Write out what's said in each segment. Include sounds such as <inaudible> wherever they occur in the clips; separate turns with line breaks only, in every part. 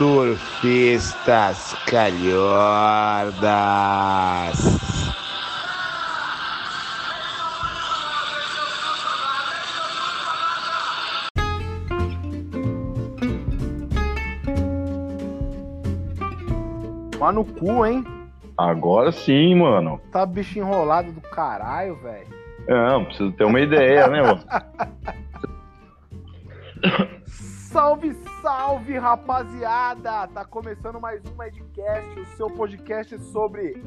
Surfistas calhordas.
Tomar no cu, hein?
Agora sim, mano.
Tá bicho enrolado do caralho, velho.
Não, preciso ter uma ideia, né, mano? <laughs>
Salve, salve, rapaziada! Tá começando mais um Edcast, o seu podcast sobre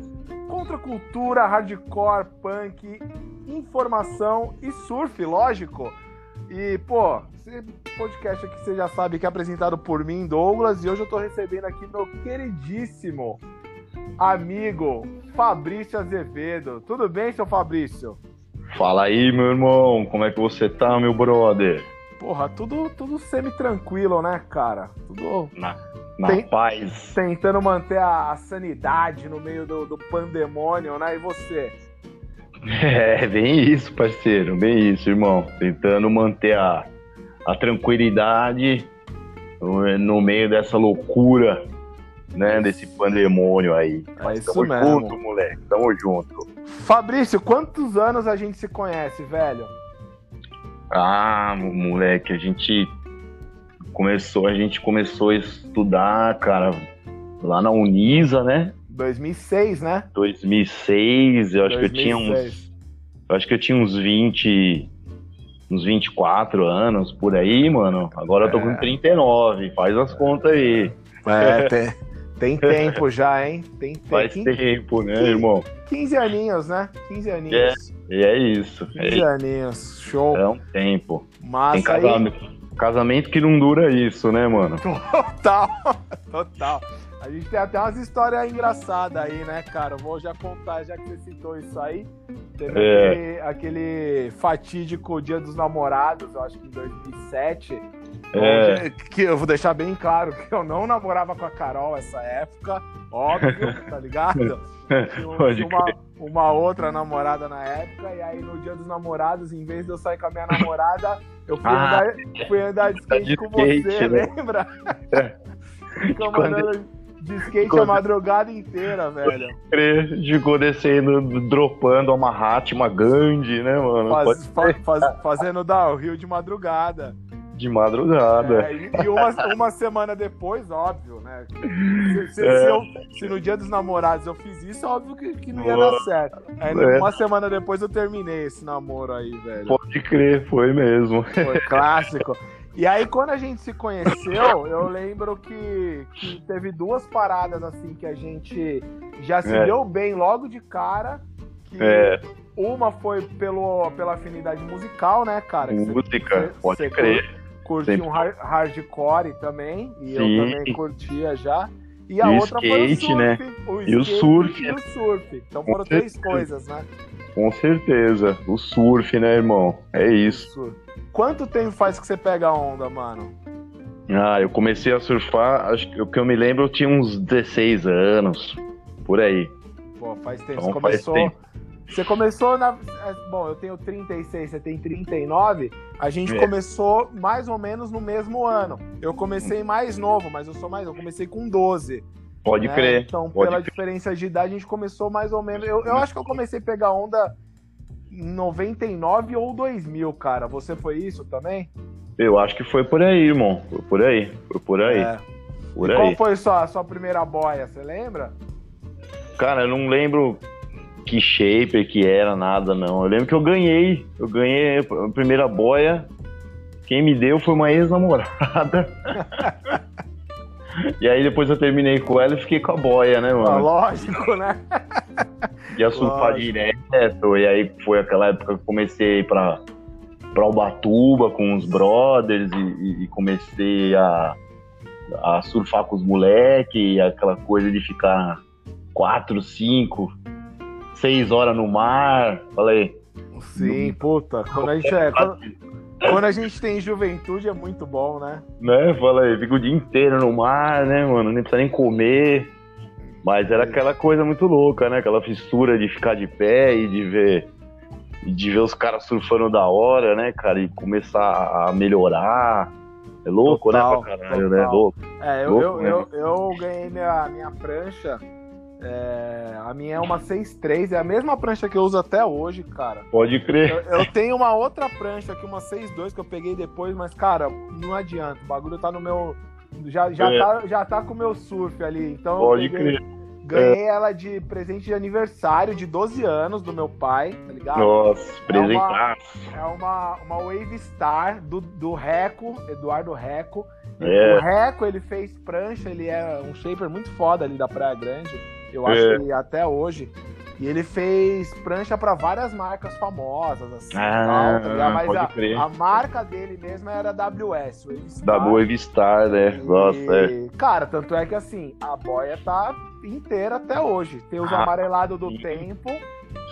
contracultura, hardcore, punk, informação e surf, lógico. E, pô, esse podcast aqui você já sabe que é apresentado por mim, Douglas, e hoje eu tô recebendo aqui meu queridíssimo amigo Fabrício Azevedo. Tudo bem, seu Fabrício?
Fala aí, meu irmão, como é que você tá, meu brother?
Porra, tudo, tudo semi-tranquilo, né, cara? Tudo.
Na, na
Tem-
paz.
Tentando manter a, a sanidade no meio do, do pandemônio, né? E você? <laughs>
É, bem isso, parceiro, bem isso, irmão. Tentando manter a, a tranquilidade no, no meio dessa loucura, né, desse pandemônio aí.
É isso
tamo
mesmo.
junto, moleque, tamo junto.
Fabrício, quantos anos a gente se conhece, velho?
Ah, mo- moleque, a gente começou, a gente começou a estudar, cara, lá na Unisa, né?
2006, né?
2006, eu acho que eu tinha uns,
2006.
eu acho que eu tinha uns 20, uns 24 anos por aí, mano. Agora eu tô
É.
com 39, faz as contas aí.
É, tem, <laughs> tem tempo já, hein? Tem, tem
Faz
15,
tempo, né, irmão?
15 aninhos, né? 15 aninhos.
E é isso.
15
É,
aninhos. Show.
é um tempo. Tem
Massa aí.
casamento, casamento que não dura isso, né, mano?
Total, <laughs> total. A gente tem até umas histórias engraçadas aí, né, cara? Eu vou já contar, já que você citou isso aí. Teve
É.
aquele, aquele fatídico Dia dos Namorados, eu acho que em 2007.
É.
Que eu vou deixar bem claro que eu não namorava com a Carol essa época, óbvio, <laughs> tá ligado? Tinha um- uma, uma outra namorada na época, e aí no dia dos namorados, em vez de eu sair com a minha namorada, eu fui,
Ah,
andar, fui andar de skate
de
com
skate,
você,
né?
lembra?
É.
Ficamos
Quando-
andando de skate
Quando-
a madrugada inteira, velho.
Ficou descendo, dropando uma Hat, uma Gandhi, né, mano?
Faz- fa- faz- fazendo downhill de madrugada.
De madrugada.
É, e uma, uma semana depois, óbvio, né? Se, se-
É.
se eu- se no dia dos namorados eu fiz isso, óbvio que, que não ia dar certo. Aí,
É.
uma semana depois eu terminei esse namoro aí, velho.
Pode crer, foi mesmo.
Foi clássico. E aí, quando a gente se conheceu, eu lembro que, que teve duas paradas assim que a gente já se
É.
deu bem logo de cara. Que
É,
uma foi pelo, pela afinidade musical, né, cara?
Música, pode crer.
Curtia
Sempre.
um har- hardcore também, e
Sim.
eu também curtia já. E a
E
outra foi o
skate,
surf.
né?
O
E o
skate
surf.
E o surf. Então
Com
foram três
certeza.
coisas, né?
Com certeza. O surf, né, irmão? É isso.
Quanto tempo faz que você pega a onda, mano?
Ah, eu comecei a surfar, acho que o que eu me lembro, eu tinha uns 16 anos. Por aí.
Pô, faz tempo.
Então
você começou.
tempo.
Você começou na. é, Bom, eu tenho 36, você tem 39. A gente
É.
começou mais ou menos no mesmo ano. Eu comecei mais novo, mas eu sou mais. Eu comecei com 12.
Pode
né?
crer.
Então,
pode
pela
crer.
diferença de idade, a gente começou mais ou menos. Eu, eu acho que eu comecei a pegar onda em 99 ou 2000, cara. Você foi isso também?
Eu acho que foi por aí, irmão. Foi por aí. Foi por aí.
É.
Por
E
aí.
qual foi sua, sua primeira boia? Você lembra?
Cara, eu não lembro que shaper que era, nada, não. Eu lembro que eu ganhei. Eu ganhei a primeira boia. Quem me deu foi uma ex-namorada. <laughs> e aí depois eu terminei com ela e fiquei com a boia, né,
Ah,
mano?
lógico, né? <laughs>
Ia surfar direto. E aí foi aquela época que eu comecei pra, pra Ubatuba com os brothers e, e- comecei a, a surfar com os moleques. E aquela coisa de ficar quatro, cinco, seis horas no mar. Falei,
Sim, puta. Quando a gente, é, quando, quando a gente tem juventude é muito bom, né?
né? Falei, fico o dia inteiro no mar, né, mano? Nem precisa nem comer. Mas era aquela coisa muito louca, né? Aquela fissura de ficar de pé e de ver e de ver os caras surfando da hora, né, cara? E começar a melhorar. É louco,
Total,
né, pra caralho, né?
total.
Louco.
É, eu, eu, eu, eu, ganhei minha, minha prancha. É, a minha é uma 6.3, é a mesma prancha que eu uso até hoje, cara.
Pode crer.
Eu, eu tenho uma outra prancha aqui, uma 6.2 que eu peguei depois, mas, cara, não adianta. O bagulho tá no meu. Já, já, é. tá, já tá com o meu surf ali. Então
Pode peguei, crer.
Ganhei é. ela de presente de aniversário de 12 anos do meu pai, tá ligado?
Nossa, presentar.
É uma, é uma, uma Wave Star do, do Reco, Eduardo Reco. É. O Reco, ele fez prancha, ele é um shaper muito foda ali da Praia Grande. Eu acho é. que até hoje. E ele fez prancha para várias marcas famosas, assim.
Ah,
tal, tá mas a, a, marca dele mesmo era WS.
Da Wave Star, né? E, Nossa, é.
Cara, tanto é que assim, a boia tá inteira até hoje. Tem os ah, amarelados do tempo.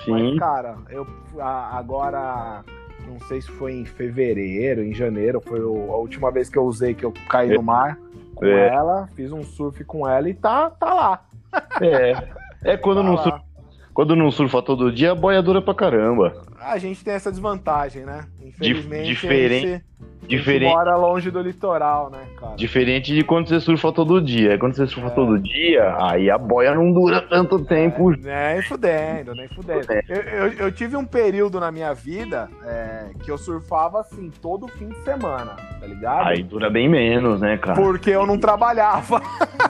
Sim. Mas, cara, eu agora não sei se foi em fevereiro, em janeiro, foi a última vez que eu usei que eu caí é. no mar com é. ela, fiz um surf com ela e tá, tá lá.
É. É quando não surfa, quando não surfa todo dia, a boia dura pra caramba.
A gente tem essa desvantagem, né?
Infelizmente, diferente, gente, diferente.
Gente mora longe do litoral, né, cara?
Diferente de quando você surfa todo dia. Quando você surfa é. todo dia, aí a boia não dura tanto tempo.
É, nem fudendo, nem fudendo. Eu, eu, eu, tive um período na minha vida é, que eu surfava assim, todo fim de semana, tá ligado?
Aí dura bem menos, né, cara?
Porque eu não trabalhava.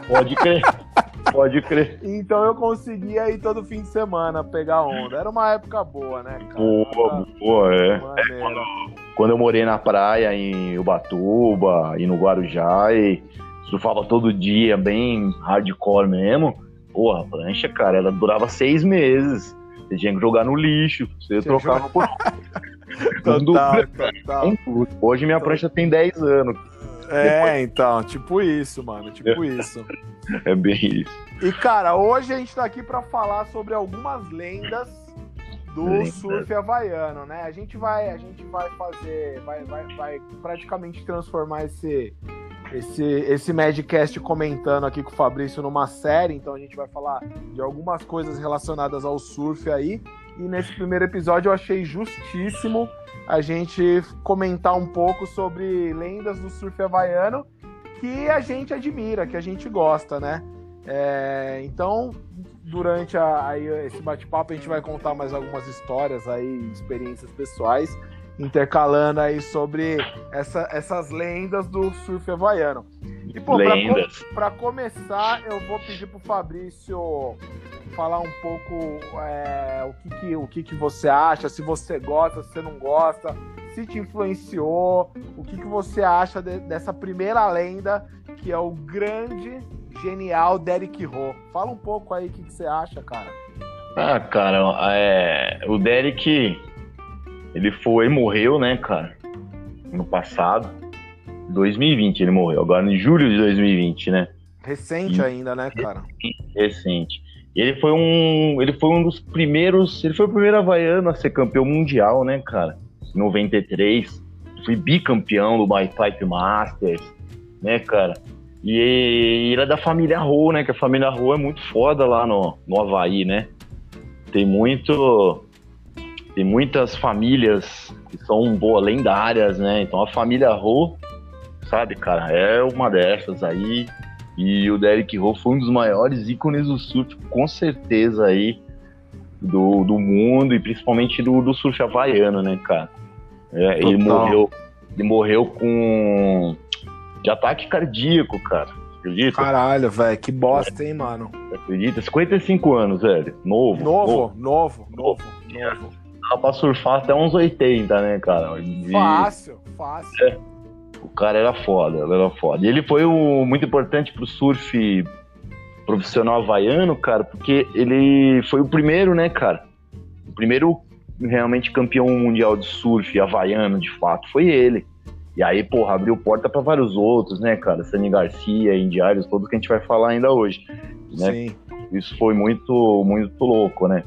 Pode crer. <laughs> Pode crer.
Então eu conseguia ir todo fim de semana pegar onda. Era uma época boa, né, cara?
Boa, boa, é. é quando, quando, eu morei na praia em Ubatuba e no Guarujá e surfava todo dia, bem hardcore mesmo. Porra, a prancha, cara, ela durava seis meses. Você tinha que jogar no lixo. Você, você trocava por. <laughs>
total, total.
Hoje minha prancha tem 10 anos.
É, então, tipo isso, mano, tipo <laughs> isso.
É bem isso.
E, cara, hoje a gente tá aqui para falar sobre algumas lendas do surf havaiano, né? A gente vai, a gente vai fazer, vai, vai, vai praticamente transformar esse, esse, esse Madcast comentando aqui com o Fabrício numa série, então a gente vai falar de algumas coisas relacionadas ao surf aí. E nesse primeiro episódio eu achei justíssimo a gente comentar um pouco sobre lendas do surf havaiano que a gente admira, que a gente gosta, né? É, então, durante a, aí, esse bate-papo, a gente vai contar mais algumas histórias aí, experiências pessoais, intercalando aí sobre essa, essas lendas do surf havaiano.
E, pô, lendas.
Para começar, eu vou pedir pro Fabrício falar um pouco é, o, que, que, o que, que você acha, se você gosta, se você não gosta, se te influenciou, o que, que você acha de, dessa primeira lenda, que é o grande, genial Derek Ho. Fala um pouco aí o que, que você acha, cara.
Ah, cara, é, o Derek, ele foi, morreu, né, cara, no passado, 2020 ele morreu, agora em julho de 2020, né?
Recente e, ainda, né, cara?
Recente. Ele foi um, ele foi um dos primeiros, ele foi o primeiro havaiano a ser campeão mundial, né, cara? 93, fui bicampeão do My Pipe Masters, né, cara? E ele é da família Rô, né? Que a família Rô é muito foda lá no, no Havaí, né? Tem muito. Tem muitas famílias que são boa, lendárias, né? Então a família Rô, sabe, cara, é uma dessas aí. E o Derek Rô foi um dos maiores ícones do surf, com certeza aí, do, do mundo e principalmente do, do surf havaiano, né, cara? É, ele morreu, ele morreu com de ataque cardíaco, cara. Acredita?
Caralho, velho, que bosta, hein, mano.
Acredita? 55 anos, velho. Novo.
Novo, novo, novo, novo.
Dá pra surfar até uns 80, né, cara?
E... Fácil, fácil. É.
O cara era foda, ele era foda. E ele foi o, muito importante pro surf profissional havaiano, cara, porque ele foi o primeiro, né, cara? O primeiro realmente campeão mundial de surf havaiano, de fato, foi ele. E aí, porra, abriu porta para vários outros, né, cara? Sani Garcia, Indiários, todos que a gente vai falar ainda hoje. Né? Sim. Isso foi muito, muito louco, né?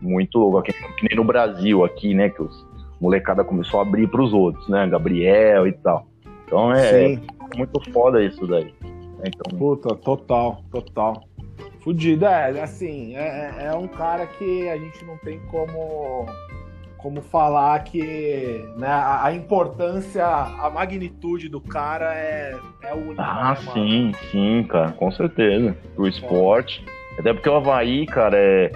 Muito louco. Aqui, que nem no Brasil, aqui, né? Que os molecada começou a abrir para os outros, né? Gabriel e tal. Então é, é muito foda isso daí.
Né? Então... Puta, total, total. Fudido, é, assim, é, é, é um cara que a gente não tem como como falar que né, a, a, importância, a magnitude do cara é, é única.
Ah, né, sim, sim, cara, com certeza. Pro esporte. Até porque o Havaí, cara, é,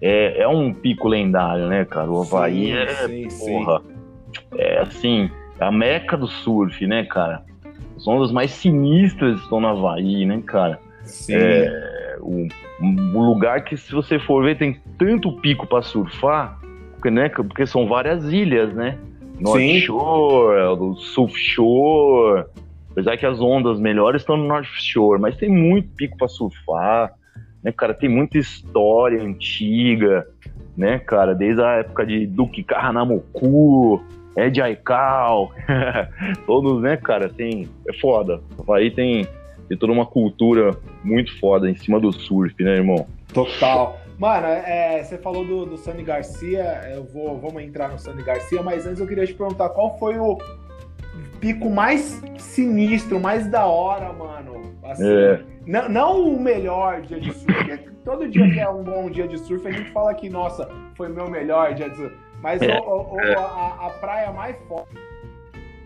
é, é um pico lendário, né, cara? O Havaí sim, é, sim, porra, sim. é assim, a meca do surf, né, cara? As ondas mais sinistras estão no Havaí, né, cara? Sim. É, o, lugar que, se você for ver, tem tanto pico para surfar porque, né, porque são várias ilhas, né? North Sim. Shore, South Shore. Apesar que as ondas melhores estão no North Shore, mas tem muito pico para surfar, né, cara? Tem muita história antiga, né, cara? Desde a época de Duque Caranamoku, Ed Aikau, <laughs> todos, né, cara? Tem, é foda. Aí tem, tem toda uma cultura muito foda em cima do surf, né, irmão?
Total. Mano, é, você falou do, do Sani Garcia, eu vou, vamos entrar no Sani Garcia, mas antes eu queria te perguntar qual foi o pico mais sinistro, mais da hora, mano. Assim, é. não, não o melhor dia de surf, todo dia que é um bom dia de surf, a gente fala que, nossa, foi meu melhor dia de surf. Mas é. o, o, a, a praia mais forte,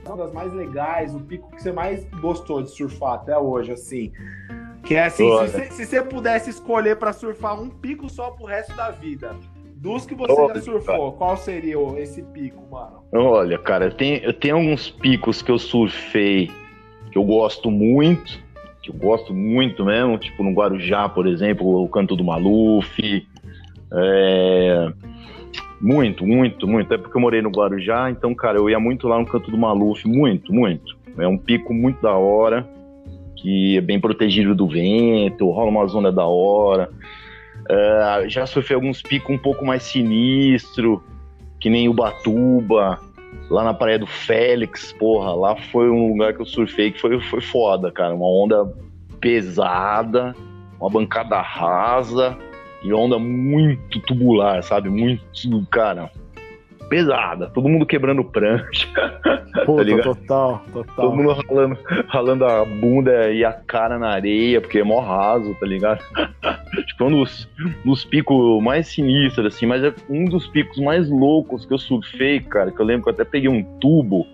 uma das mais legais, o pico que você mais gostou de surfar até hoje, assim. Que é assim, se você pudesse escolher para surfar um pico só pro resto da vida, dos que você Olha, já surfou, cara. qual seria esse pico, mano?
Olha, cara, tenho, eu tenho alguns picos que eu surfei que eu gosto muito, que eu gosto muito mesmo, tipo no Guarujá, por exemplo, o Canto do Maluf. É... Muito, muito, muito. É porque eu morei no Guarujá, então, cara, eu ia muito lá no Canto do Maluf, muito, muito. É um pico muito da hora que é bem protegido do vento, rola uma zona da hora. Uh, já sofri alguns picos um pouco mais sinistro, que nem Ubatuba, lá na Praia do Félix, porra, lá foi um lugar que eu surfei que foi, foi foda, cara. Uma onda pesada, uma bancada rasa e onda muito tubular, sabe? Muito, cara, pesada, todo mundo quebrando prancha.
Puta, tá total, total.
Todo mundo ralando, ralando a bunda e a cara na areia, porque é mó raso, tá ligado? tipo, um dos, dos picos mais sinistros, assim, mas é um dos picos mais loucos que eu surfei, cara, que eu lembro que eu até peguei um tubo.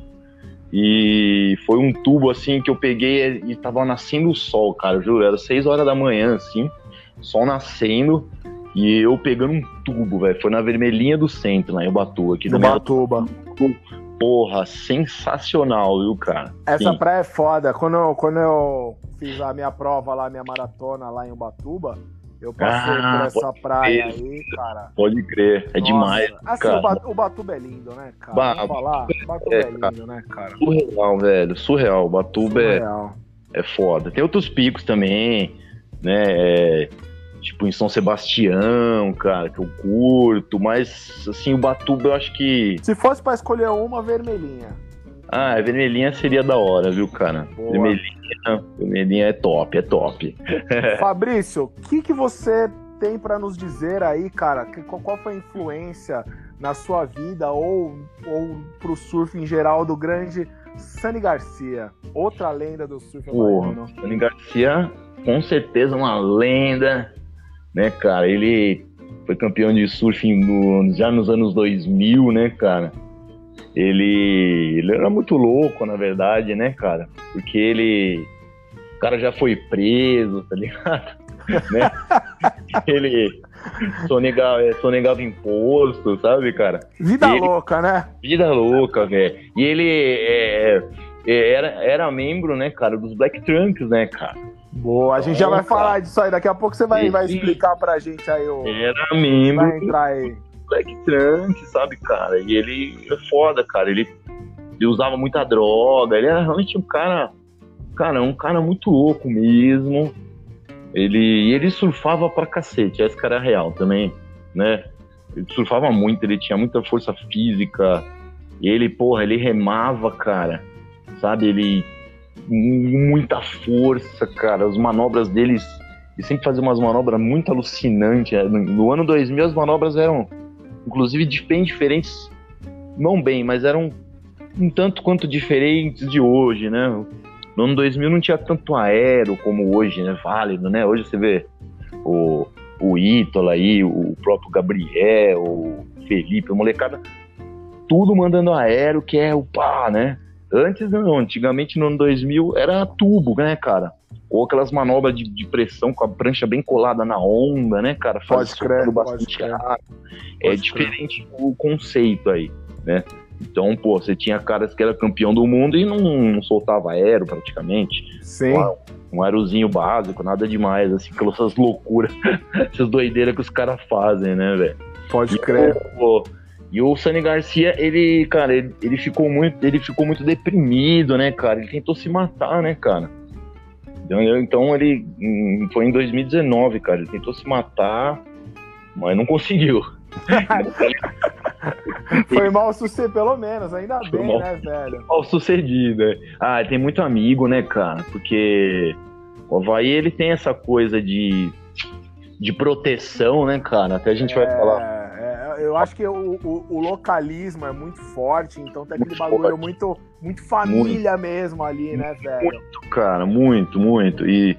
E foi um tubo assim que eu peguei e tava nascendo o sol, cara, eu juro, era 6 horas da manhã, assim, sol nascendo. E eu pegando um tubo, velho. Foi na vermelhinha do centro, lá em Ubatuba. Aqui
no Ubatuba.
Porra, sensacional, viu, cara?
Essa Sim. praia é foda. Quando eu, quando eu fiz a minha prova lá, minha maratona lá em Ubatuba, eu passei ah, por essa praia crer. aí, cara.
Pode crer, é Nossa. demais.
Assim, cara. O Batuba é lindo, né, cara? Ba Vamos falar? Batuba é, é lindo, né, cara?
Surreal, velho. Surreal. Batuba é Surreal. É, é foda. Tem outros picos também, né? É tipo em São Sebastião, cara, que eu curto, mas assim, o Batuba eu acho que.
Se fosse para escolher uma, vermelhinha.
Ah, a vermelhinha seria da hora, viu, cara? Boa. Vermelhinha, vermelhinha é top, é top. <laughs>
Fabrício, o que, que você tem para nos dizer aí, cara? Qual foi a influência na sua vida ou, ou pro surf em geral do grande Sani Garcia? Outra lenda do surf
americano. Sani Garcia, com certeza uma lenda né, cara? Ele foi campeão de surf no, já nos anos 2000, né, cara? Ele, ele era muito louco, na verdade, né, cara? Porque ele. O cara já foi preso, tá ligado? <laughs> né? ele sonegava, sonegava imposto, sabe, cara?
Vida ele, louca, né?
Vida louca, velho. E ele é, é, era, era membro, né, cara, dos Black Trunks, né, cara?
Boa, a gente já vai falar disso aí. Daqui a pouco você vai, vai explicar pra gente aí o.
Era membro.
Vai entrar aí.
Black Trunk, sabe, cara? E ele é foda, cara. Ele, ele usava muita droga. Ele era realmente um cara. Cara, um cara muito louco mesmo. Ele, ele surfava pra cacete. Esse cara é real também, né? Ele surfava muito, ele tinha muita força física. E ele, porra, ele remava, cara. Sabe? Ele muita força, cara. As manobras deles. Ele sempre fazia umas manobras muito alucinantes. É, no ano 2000 as manobras eram, inclusive, bem diferentes. Não bem, mas eram um tanto quanto diferentes de hoje, né? No ano 2000 não tinha tanto aero como hoje, né? Válido, né? Hoje você vê o, o Ítola aí, o próprio Gabriel, o Felipe, a molecada tudo mandando aéreo, que é o pá, né? Antes não, antigamente no ano 2000 era tubo, né, cara? Ou aquelas manobras de, de pressão com a prancha bem colada na onda, né, cara?
Pode crer, bastante pode
crer. É diferente o conceito aí, né? Então, pô, você tinha caras que era campeão do mundo e não, não soltava aero praticamente.
Sim.
Um, um aerozinho básico, nada demais, assim, aquelas loucuras, <laughs> essas doideiras que os caras fazem, né, velho?
Pode crer.
Pô, e o Sani Garcia, ele, cara, ele, ele, ficou muito, ele ficou muito deprimido, né, cara? Ele tentou se matar, né, cara? Então ele hum, foi em 2019, cara. Ele tentou se matar, mas não conseguiu. <laughs>
Foi mal sucedido, pelo menos, ainda Foi bem, mal, né, velho?
Mal sucedido, é. Ah, tem muito amigo, né, cara? Porque o Havaí, ele tem essa coisa de, de proteção, né, cara? Até a gente é, vai falar.
Eu acho que o, o, o, localismo é muito forte, então tem aquele muito bagulho muito, muito família muito, mesmo ali, né, velho?
Muito, cara, muito, muito. E.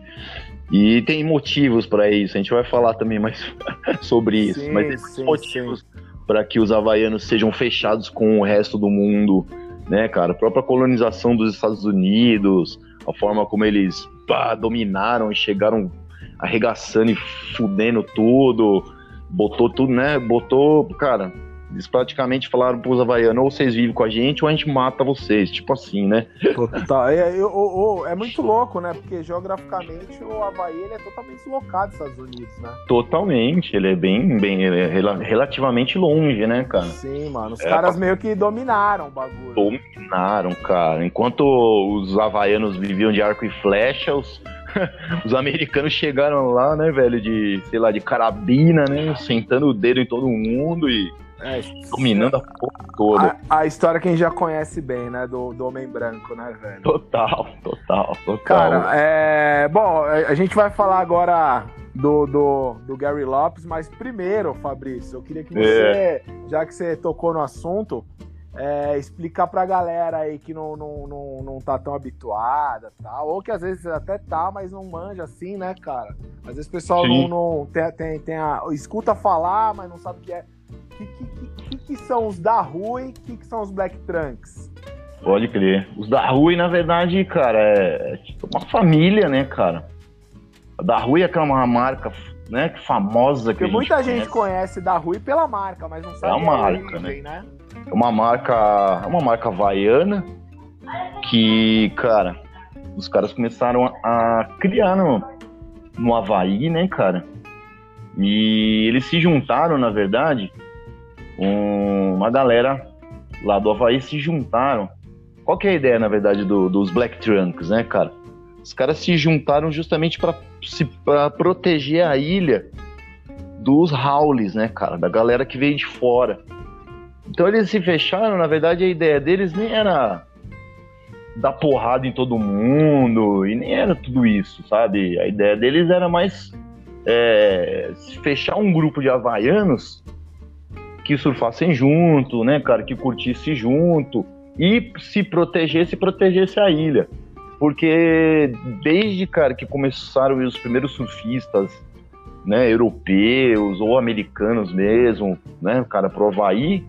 E tem motivos para isso, a gente vai falar também mais <laughs> sobre isso. Sim, mas tem sim, motivos para que os havaianos sejam fechados com o resto do mundo, né, cara? A própria colonização dos Estados Unidos, a forma como eles pá, dominaram e chegaram arregaçando e fudendo tudo, botou tudo, né? Botou, cara, eles praticamente falaram pros havaianos, ou vocês vivem com a gente, ou a gente mata vocês, tipo assim, né?
Total. É, é, é, muito louco, né? Porque geograficamente o Havaí ele é totalmente deslocado dos Estados Unidos, né?
Totalmente, ele é bem, bem ele é relativamente longe, né, cara?
Sim, mano. Os é, caras meio que dominaram o bagulho.
Dominaram, cara. Enquanto os havaianos viviam de arco e flecha, os, <laughs> os americanos chegaram lá, né, velho, de, sei lá, de carabina, né? Sentando o dedo em todo mundo e é, dominando a porra toda.
A, a, história que a gente já conhece bem, né? Do, do Homem Branco, né, velho?
Total, total, total.
Cara, é. Bom, a gente vai falar agora do, do, do Gary Lopes, mas primeiro, Fabrício, eu queria que você, é. já que você tocou no assunto, é, explicar pra galera aí que não, não, não, não tá tão habituada, tá? ou que às vezes até tá, mas não manja assim, né, cara? Às vezes o pessoal não, não tem, tem, tem a, escuta falar, mas não sabe o que é que, que, que, que são os da Rui e o que, que são os Black Trunks?
Pode crer. Os da Rui, na verdade, cara, é, é tipo uma família, né, cara? A da Rui é aquela marca né, que famosa que Porque
muita
gente,
gente conhece da Rui pela marca, mas não sabe
é a marca, origem, né? né? Uma marca, uma marca havaiana que, cara, os caras começaram a, a criar no, no Havaí, né, cara? E eles se juntaram, na verdade, um, uma galera lá do Havaí se juntaram. Qual que é a ideia, na verdade, do, dos Black Trunks, né, cara? Os caras se juntaram justamente para proteger a ilha dos Howlis, né, cara? Da galera que veio de fora. Então eles se fecharam, na verdade a ideia deles nem era dar porrada em todo mundo, e nem era tudo isso, sabe? A ideia deles era mais é, fechar um grupo de havaianos que surfassem junto, né, cara, que curtisse junto e se protegesse, protegesse a ilha. Porque desde, cara, que começaram os primeiros surfistas, né, europeus ou americanos mesmo, né, cara, pro Havaí,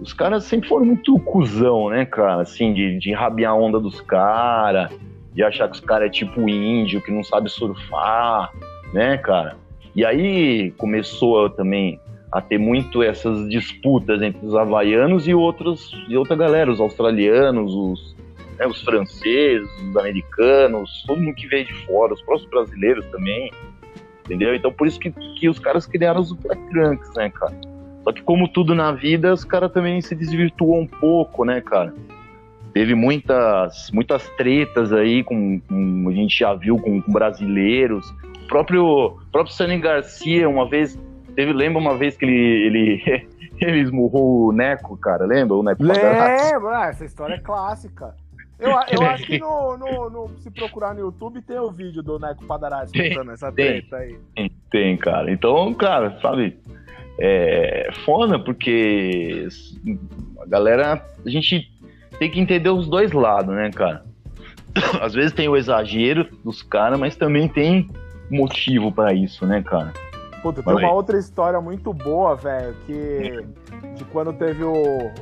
os caras sempre foram muito cuzão, né, cara, assim, de, de rabiar a onda dos caras, de achar que os caras é tipo índio, que não sabe surfar, né, cara. E aí começou também a ter muito essas disputas entre os havaianos e outros e outra galera, os australianos, os, né, os franceses, os americanos, todo mundo que veio de fora, os próprios brasileiros também, entendeu? Então por isso que, que os caras criaram os Black Trunks, né, cara? Só que como tudo na vida, os caras também se desvirtuam um pouco, né, cara? Teve muitas, muitas tretas aí, com, com a gente já viu com, com brasileiros. O próprio, próprio Sani Garcia, uma vez, Teve, lembra uma vez que ele, ele, <laughs> ele esmurrou o Neco, cara? Lembra? O Neco
Lembra, essa história é clássica. Eu, eu acho que no, no, no, se procurar no YouTube tem o vídeo do Neco Padarati contando essa treta aí.
Tem, tem, cara. Então, cara, sabe, é foda porque a galera, a gente tem que entender os dois lados, né, cara? <coughs> Às vezes tem o exagero dos caras, mas também tem motivo para isso, né, cara?
Puta, tem uma outra história muito boa, velho, que de quando teve o,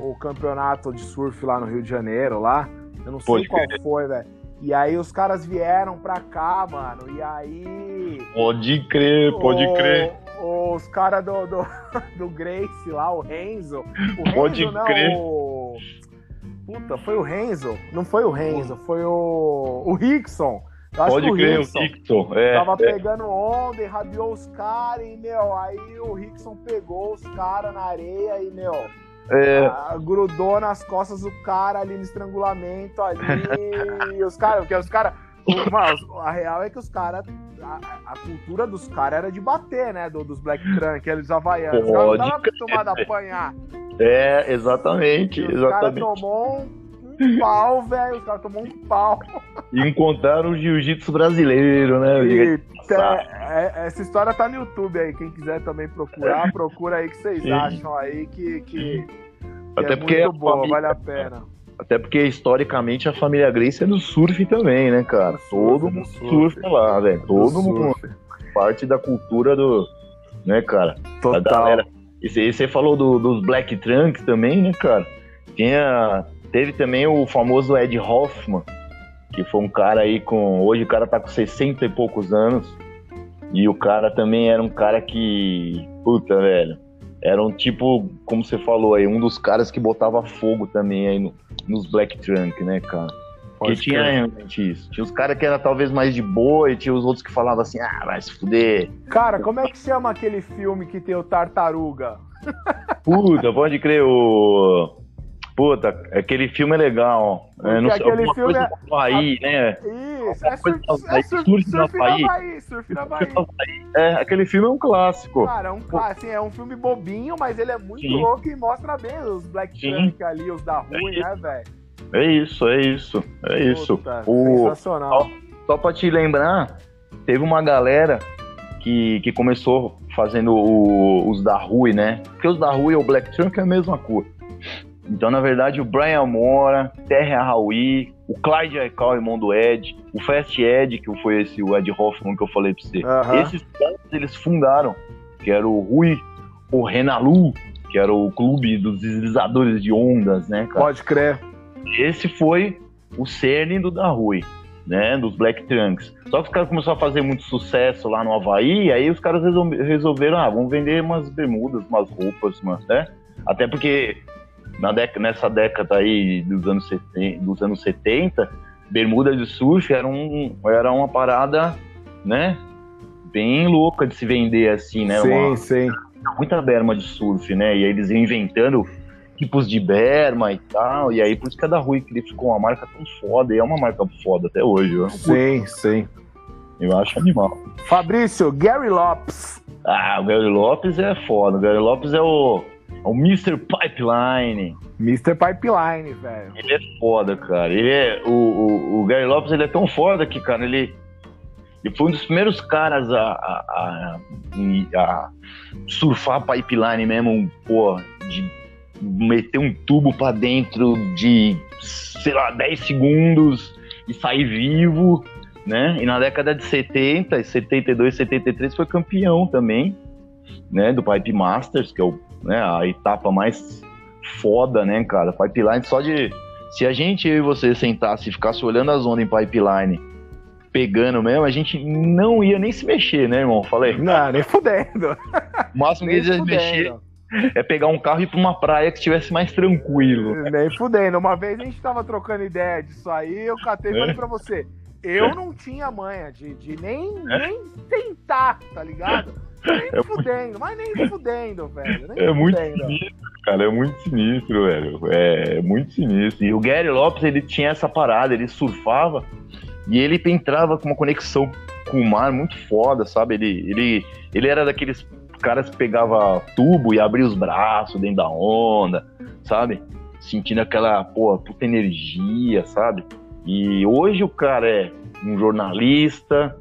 o campeonato de surf lá no Rio de Janeiro, lá. Eu não sei
Pode
qual foi, velho. E aí os caras vieram pra cá, mano. E aí.
Pode crer, pode
o-
crer.
Os caras do, do, <laughs> do Grace lá, o Renzo. O
Pode
Renzo, não,
crer.
o. Puta, foi o Renzo? Não foi o Renzo, foi o. O Rickson. Eu acho
Pode
que o
crer,
Rickson
o Dixon. É,
tava
é.
pegando onda e rabiou os caras, e, meu, aí o Rickson pegou os caras na areia e, meu,
É,
ah, grudou nas costas do cara ali no estrangulamento ali. e os caras, porque os caras. Mano, a real é que os caras. A, a cultura dos caras era de bater, né? do- dos Black Trunk, eles havaianos. Os caras não estavam acostumados a apanhar.
é, exatamente,
E os caras
exatamente.
tomou um, pau, velho. Os caras tomou um pau.
E encontraram o jiu-jitsu brasileiro, né?
E, é, é, essa história tá no YouTube aí. Quem quiser também procurar, procura aí que vocês acham aí que, que,
Até
é
porque
muito
a
boa,
família-
vale a pena.
Até porque historicamente a família Grace é do surf também, né, cara?
Surf,
Todo
do
mundo
surf.
surfa lá, velho. Todo
Do
mundo
surf.
parte da cultura do. Né, cara?
Total.
e você falou do- dos Black Trunks também, né, cara? Tinha, teve também o famoso Ed Hoffman, que foi um cara aí com. Hoje o cara tá com 60 e poucos anos. E o cara também era um cara que. Puta, velho. Era um tipo, como você falou aí, um dos caras que botava fogo também aí no- nos Black Trunk, né, cara? Porque
Pode
tinha realmente isso. Tinha os caras que eram talvez mais de boa e tinha os outros que falavam assim, ah, vai se fuder.
Cara, como é que chama aquele filme que tem o Tartaruga?
Puta, pode crer, o. Puta, aquele filme é legal. É, não sei,
aquele filme
coisa
é-
do Havaí, né?
Isso, é surf,
Coisa
é surf,
surf
na
Havaí.
Havaí, surf na Havaí.
É, aquele filme é um clássico.
Cara, é um, assim, é um filme bobinho, mas ele é muito
Sim.
louco e mostra bem os Black. Trunk ali, os da ruim, né, velho?
É isso, é isso, é isso.
Puta,
O-
Sensacional.
Só pra te lembrar, teve uma galera que, que começou fazendo o- os da Rui, né? Porque os da Rui e o Black Trunk é a mesma cor. Então, na verdade, o Brian Mora, Terry Howie, o Clyde Aikau, irmão do Ed, o Fast Ed, que foi esse o Ed Hoffman que eu falei pra você. Esses caras, eles fundaram, que era o Rui, o Renalu, que era o clube dos deslizadores de ondas, né, cara?
Pode crer.
esse foi o cerne do da Rui, né, dos Black Trunks. Só que os caras começaram a fazer muito sucesso lá no Havaí, aí os caras resol- resolveram, ah, vamos vender umas bermudas, umas roupas, umas, né? Até porque na década, nessa década aí dos anos 70, dos anos 70 bermuda de surf era, um, era uma parada, né, bem louca de se vender assim, né?
sim,
Uma-
sim.
muita berma de surf, né? E aí eles iam inventando tipos de berma e tal. E aí por isso que a da Rui que ficou uma marca tão foda. E é uma marca foda até hoje. Eu,
Sim, sim.
eu acho animal.
Fabrício, Gary Lopes.
Ah, o Gary Lopes é foda. O Gary Lopes é o, é o Mr. Pipeline.
Mr. Pipeline, velho.
Ele é foda, cara. Ele é. O, o, o Gary Lopes ele é tão foda que, cara, ele. Ele foi um dos primeiros caras a, a, a, a surfar pipeline mesmo, pô, de meter um tubo pra dentro de, sei lá, 10 segundos e sair vivo, né? E na década de 70, 72, 73 foi campeão também, né? Do Pipe Masters, que é o, né, a etapa mais foda, né, cara? Pipeline só de. Se a gente, eu e você, sentasse e ficasse olhando as ondas em pipeline, pegando mesmo, a gente não ia nem se mexer, né, irmão? Falei.
Não, nem fudendo. <laughs>
O máximo que eles iam mexer é pegar um carro e ir pra uma praia que estivesse mais tranquilo. <laughs>
Nem fudendo. Uma vez a gente tava trocando ideia disso aí, eu catei e
É.
falei pra você. Eu não tinha manha de, de nem, nem tentar, tá ligado? Nem
É
fudendo, mas nem fudendo, velho. Nem
É muito
fudendo.
sinistro, cara. É muito sinistro, velho. É muito sinistro. E o Gary Lopes, ele tinha essa parada, ele surfava e ele entrava com uma conexão com o mar muito foda, sabe? Ele, ele, ele era daqueles caras que pegava tubo e abria os braços dentro da onda, sabe? Sentindo aquela, pô, puta energia, sabe? E hoje o cara é um jornalista,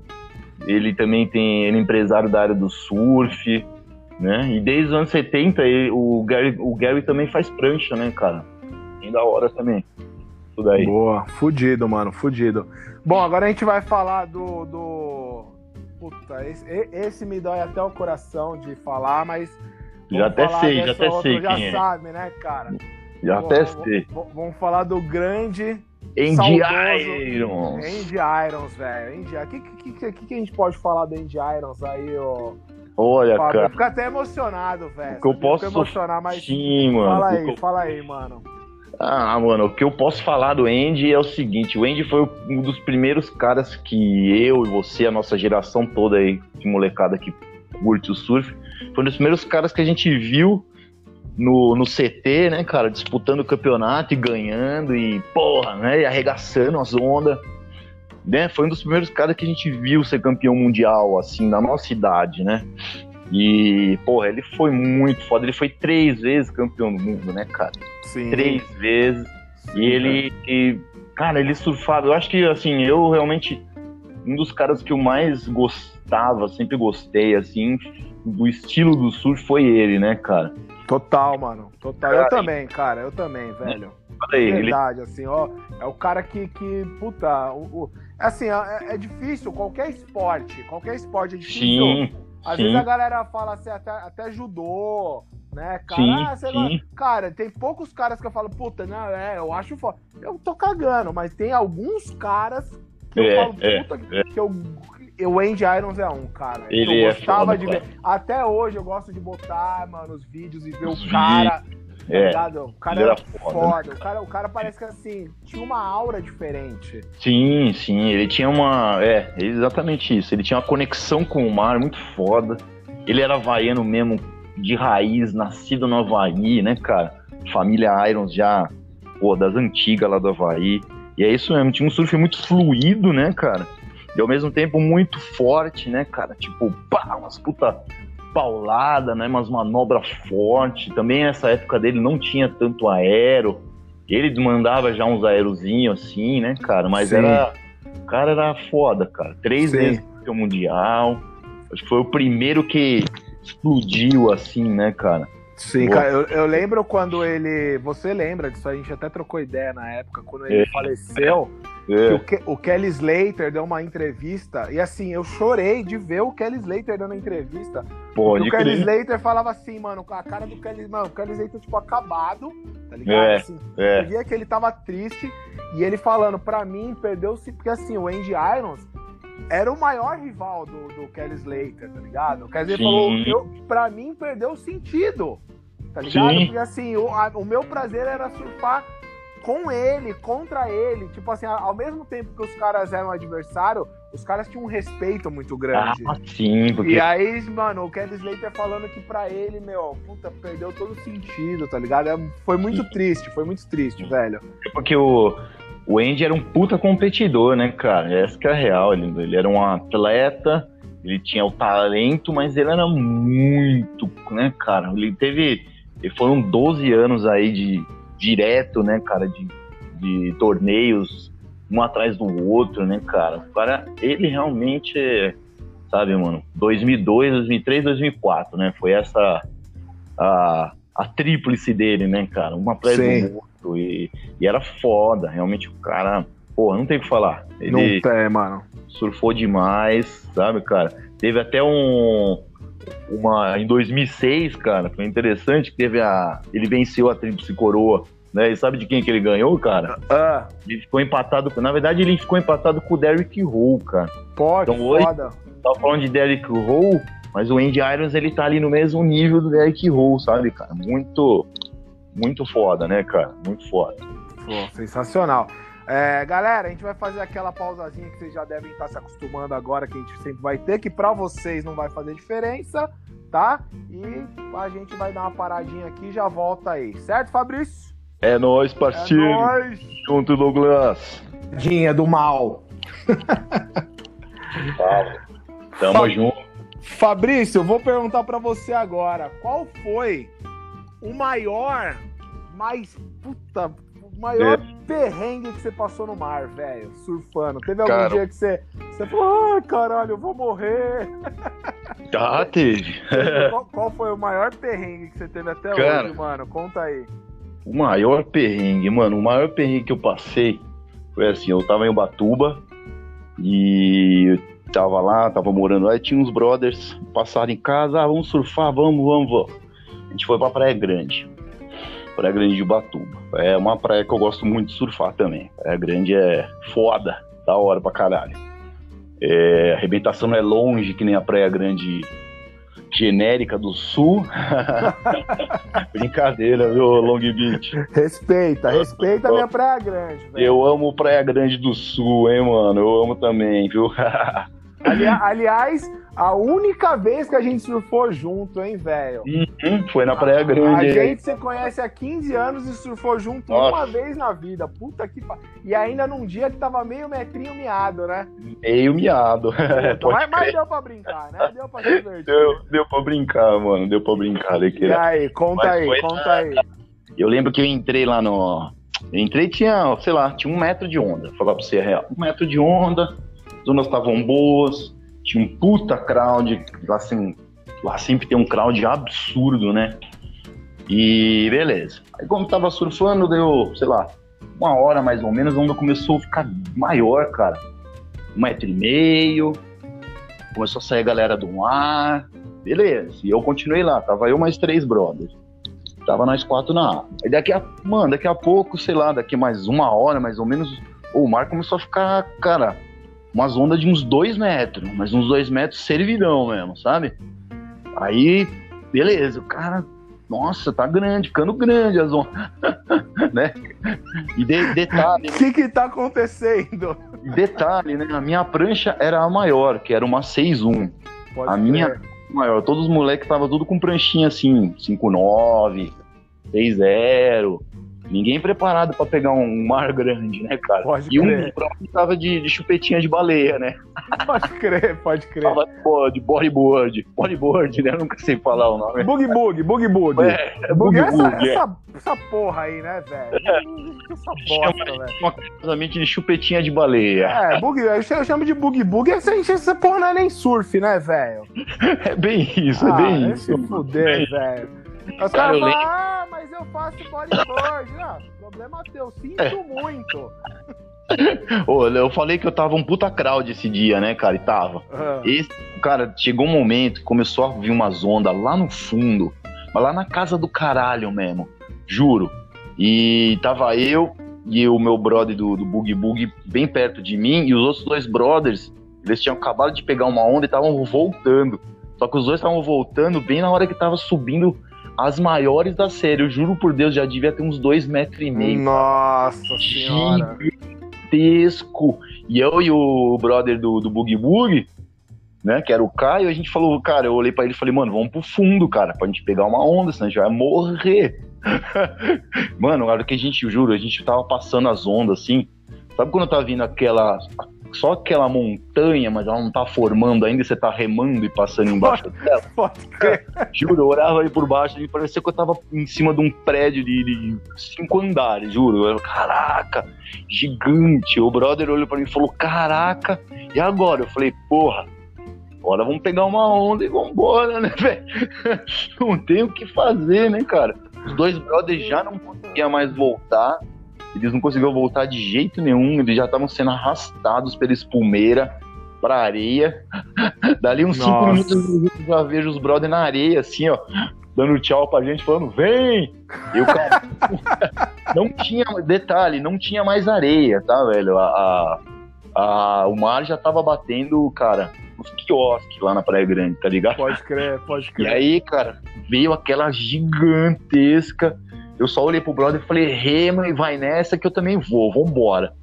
ele também tem, ele é empresário da área do surf, né? E desde os anos 70, ele- o, Gary, o Gary também faz prancha, né, cara? Bem da hora também. Tudo aí.
Boa, fudido, mano, fudido. Bom, agora a gente vai falar do. do... Puta, esse, esse me dói até o coração de falar, mas
Já até sei, já até sei
já
quem é.
sabe, né, cara?
Já até sei.
Vamos falar do grande
Andy Irons.
Andy Irons, velho. O que, que, que, que, a gente pode falar do Andy Irons aí, ó?
Olha, Fábio, cara.
Fica até emocionado, velho.
Que eu posso
emocionar, mas.
Sim, mano.
Fala aí, eu... fala aí, mano.
Ah, mano, o que eu posso falar do Andy é o seguinte: o Andy foi um dos primeiros caras que eu e você, a nossa geração toda aí, de molecada que curte o surf, foi um dos primeiros caras que a gente viu no, no CT, né, cara, disputando o campeonato e ganhando e, porra, né, e arregaçando as ondas. Né, foi um dos primeiros caras que a gente viu ser campeão mundial, assim, na nossa idade, né? E, porra, ele foi muito foda. Ele foi três vezes campeão do mundo, né, cara?
Sim.
Três vezes. Sim, e ele, e, cara, ele surfava. Eu acho que, assim, eu realmente. Um dos caras que eu mais gostava, sempre gostei, assim, do estilo do surf foi ele, né, cara?
Total, mano. Total. Eu também, cara. Eu também, velho.
Falei,
Verdade, ele... assim, ó. É o cara que, que puta, o, o assim, é, é, difícil, qualquer esporte, qualquer esporte é difícil.
Sim,
Às
sim.
vezes a galera fala assim, até, até judô, né, cara?
Sim, sim.
Lá. Cara, tem poucos caras que eu falo, puta, não, é, eu acho foda. Eu tô cagando, mas tem alguns caras que eu
É,
falo,
é,
puta, que eu o Andy Irons é um, cara.
Ele
eu
é
gostava
foda,
de
cara.
ver. Até hoje eu gosto de botar, mano, os vídeos e ver
Os
o cara. Tá
É?
O cara era foda.
foda,
O, cara, o cara parece que assim, tinha uma aura diferente.
sim, sim. Ele tinha uma. É, exatamente isso. Ele tinha uma conexão com o mar muito foda. Ele era havaiano mesmo, de raiz, nascido no Havaí, né, cara? Família Irons já, pô, das antigas lá do Havaí. E é isso mesmo, tinha um surf muito fluido, né, cara? E ao mesmo tempo muito forte, né, cara? Tipo, pá, umas puta paulada, né? Umas manobras fortes. Também nessa época dele não tinha tanto aero. Ele mandava já uns aerozinhos assim, né, cara? Mas
Sim.
era. O cara era foda, cara. Três
Sim.
vezes campeão mundial. Acho que foi o primeiro que explodiu assim, né, cara?
Sim,
Boa.
cara, eu, eu lembro quando ele. Você lembra disso? A gente até trocou ideia na época, quando ele
É.
faleceu. que
É,
o, Ke- o Kelly Slater deu uma entrevista. E assim, eu chorei de ver o Kelly Slater dando entrevista.
pode
E o Kelly
crer.
Slater falava assim, mano, com a cara do Kelly. Mano, o Kelly Slater, tipo, acabado, tá ligado?
É,
Assim,
É,
Eu via que ele tava triste e ele falando, pra mim, perdeu-se. Porque assim, o Andy Irons era o maior rival do, do Kelly Slater, tá ligado? O Kelly Slater falou, eu, pra mim, perdeu o sentido, tá ligado?
Sim.
Porque assim, o, a- o meu prazer era surfar com ele, contra ele. Tipo assim, ao mesmo tempo que os caras eram adversário, os caras tinham um respeito muito grande.
ah, sim, porque
E aí, mano, o Kelly Slater falando que pra ele, meu, puta, perdeu todo o sentido, tá ligado? É- Foi muito triste, foi muito triste, velho.
Porque o, o Andy era um puta competidor, né, cara? Essa que é a real. Ele, ele era um atleta, ele tinha o talento, mas ele era muito, né, cara? Ele teve. Foram 12 anos aí de direto, né, cara, de, de torneios, um atrás do outro, né, cara? O cara, ele realmente é, sabe, mano, 2002, 2003, 2004, né? Foi essa a, a tríplice dele, né, cara? Um atrás
Sim.
do outro e, e era foda, realmente o cara, pô, não tem o que falar. Ele
Não tem, mano.
surfou demais, sabe, cara? Teve até um uma em 2006, cara, foi interessante que teve a ele venceu a tríplice coroa, né? E sabe de quem que ele ganhou, cara?
Ah,
Ele ficou empatado, na verdade ele ficou empatado com o Derrick Hall, cara.
pode,
Então, oi?
foda.
Tava falando de Derrick Hall, mas o Andy Irons ele tá ali no mesmo nível do Derrick Hall, sabe, cara? Muito muito foda, né, cara? Muito foda.
Pô, sensacional. É, galera, a gente vai fazer aquela pausazinha que vocês já devem estar se acostumando agora, que a gente sempre vai ter, que pra vocês não vai fazer diferença, tá? E a gente vai dar uma paradinha aqui e já volta aí, certo, Fabrício?
É nóis,
É
parceiro.
nóis!
Junto, Douglas.
Dinha do mal. <laughs>
Tamo
Fala.
junto.
Fabrício, eu vou perguntar pra você agora, qual foi o maior, mais puta, o maior perrengue que você passou no mar, velho, surfando? Teve algum
Cara.
dia que você, você falou, ai caralho, eu vou morrer? <laughs>
Tá, teve. <laughs>
qual, qual foi o maior perrengue que você teve até
Cara.
hoje, mano? Conta aí.
O maior perrengue, mano, o maior perrengue que eu passei foi assim, eu tava em Ubatuba e eu tava lá, tava morando lá e tinha uns brothers, passaram em casa, ah, vamos surfar, vamos, vamos, vamos. a gente foi pra Praia Grande. Praia Grande de Ubatuba. É uma praia que eu gosto muito de surfar também. Praia Grande é foda, da hora pra caralho. É, a arrebentação não é longe, que nem a Praia Grande genérica do sul. <laughs> Brincadeira, viu, Long Beach?
Respeita, respeita a minha Praia Grande, velho.
Eu amo Praia Grande do Sul, hein, mano? Eu amo também, viu? <laughs>
Ali- <clears throat> aliás, a única vez que a gente surfou junto, hein, velho?
Uhum, Foi na Praia
A
Grande.
gente se conhece há 15 anos e surfou junto
Nossa.
uma vez na vida. Puta que pariu. E ainda num dia que tava meio metrinho miado, né?
Meio miado.
Puta, <laughs> mas, mas deu pra brincar, né? Deu pra se divertir.
Deu, deu pra brincar, mano. Deu pra brincar. olha que
E aí, conta
Mas
aí, conta
na-
aí.
Eu lembro que eu entrei lá no. Eu entrei tinha, sei lá, tinha um metro de onda. Vou falar pra você a real. Um metro de onda, as ondas estavam boas, tinha um puta crowd. Assim, lá sempre tem um crowd absurdo, né? E beleza. Aí como tava surfando, deu, sei lá, uma hora mais ou menos, a onda começou a ficar maior, cara. Um metro e meio. Começou a sair a galera do mar. Beleza. E eu continuei lá, tava eu mais três brothers. Tava nós quatro na água. Aí daqui a, mano, daqui a pouco, sei lá, daqui mais uma hora, mais ou menos, o mar começou a ficar, cara, umas ondas de uns dois metros, mas uns dois metros servidão mesmo, sabe? Aí, beleza, o cara, nossa, tá grande, ficando grande as ondas, <laughs> né? E de- detalhe, <laughs>
O que que tá acontecendo?
detalhe, né? A minha prancha era a maior, que era uma 6-1
Pode
A
crer.
minha- maior. Todos os moleques estavam tudo com pranchinha assim, 5-9, 6-0. Ninguém preparado pra pegar um mar grande, né, cara?
Pode
e um
crer.
próprio tava de, de chupetinha de baleia, né?
Pode crer, pode crer.
Tava de bodyboard. Bodyboard, né? Eu nunca sei falar o nome.
Bug bug, bug bug.
É, é
Bug,
boogie
essa,
boogie, é.
essa, essa porra aí, né, velho? Essa bosta, velho.
Uma casamento de chupetinha de baleia.
É, bug, eu chamo- de bug bug, essa, essa porra não é nem surf, né, velho? <laughs>
É bem isso, é
Ah,
bem
vai
isso.
se fuder, velho.
Cara,
caras
eu
ah, mas eu faço bodyboard. Não, problema teu, sinto muito. <laughs>
Ô, eu falei que eu tava um puta crowd esse dia, né, cara? E tava.
Ah,
Esse, cara, chegou um momento que começou a vir umas ondas lá no fundo, mas lá na casa do caralho mesmo, juro. E tava eu e o meu brother do, do Boogie Boogie bem perto de mim, e os outros dois brothers, eles tinham acabado de pegar uma onda e estavam voltando. Só que os dois estavam voltando bem na hora que tava subindo as maiores da série. Eu juro por Deus, já devia ter uns dois metros e meio
Nossa senhora.
gigantesco. E eu e o brother do, do Boogie Boogie, né, que era o Caio, a gente falou, cara, eu olhei pra ele e falei, mano, vamos pro fundo, cara, pra gente pegar uma onda, senão a gente vai morrer. <laughs> mano, na hora que a gente, juro, a gente tava passando as ondas assim, sabe quando tá vindo aquela, só aquela montanha, mas ela não tá formando ainda, você tá remando e passando embaixo dela?
Pode crer. <laughs>
Juro, eu olhava ali por baixo e parecia que eu tava em cima de um prédio de, de cinco andares, juro. Eu, caraca, gigante. O brother olhou pra mim e falou, caraca, e agora? Eu falei, porra, agora vamos pegar uma onda e vambora, né, <laughs> velho? Não tem o que fazer, né, cara? Os dois brothers já não conseguiam mais voltar. Eles não conseguiam voltar de jeito nenhum. Eles já estavam sendo arrastados pela espumeira pra areia. <laughs> Dali uns cinco
Nossa.
minutos eu já vejo os brothers na areia, assim, ó, dando tchau pra gente, falando, vem! E o cara. <laughs> não tinha, detalhe, não tinha mais areia, tá, velho? A, a- a- o mar já tava batendo, cara, nos quiosques lá na Praia Grande, tá ligado?
Pode crer, pode
E
crer.
aí, cara, veio aquela gigantesca. Eu só olhei pro brother e falei, rema e vai nessa que eu também vou, vambora.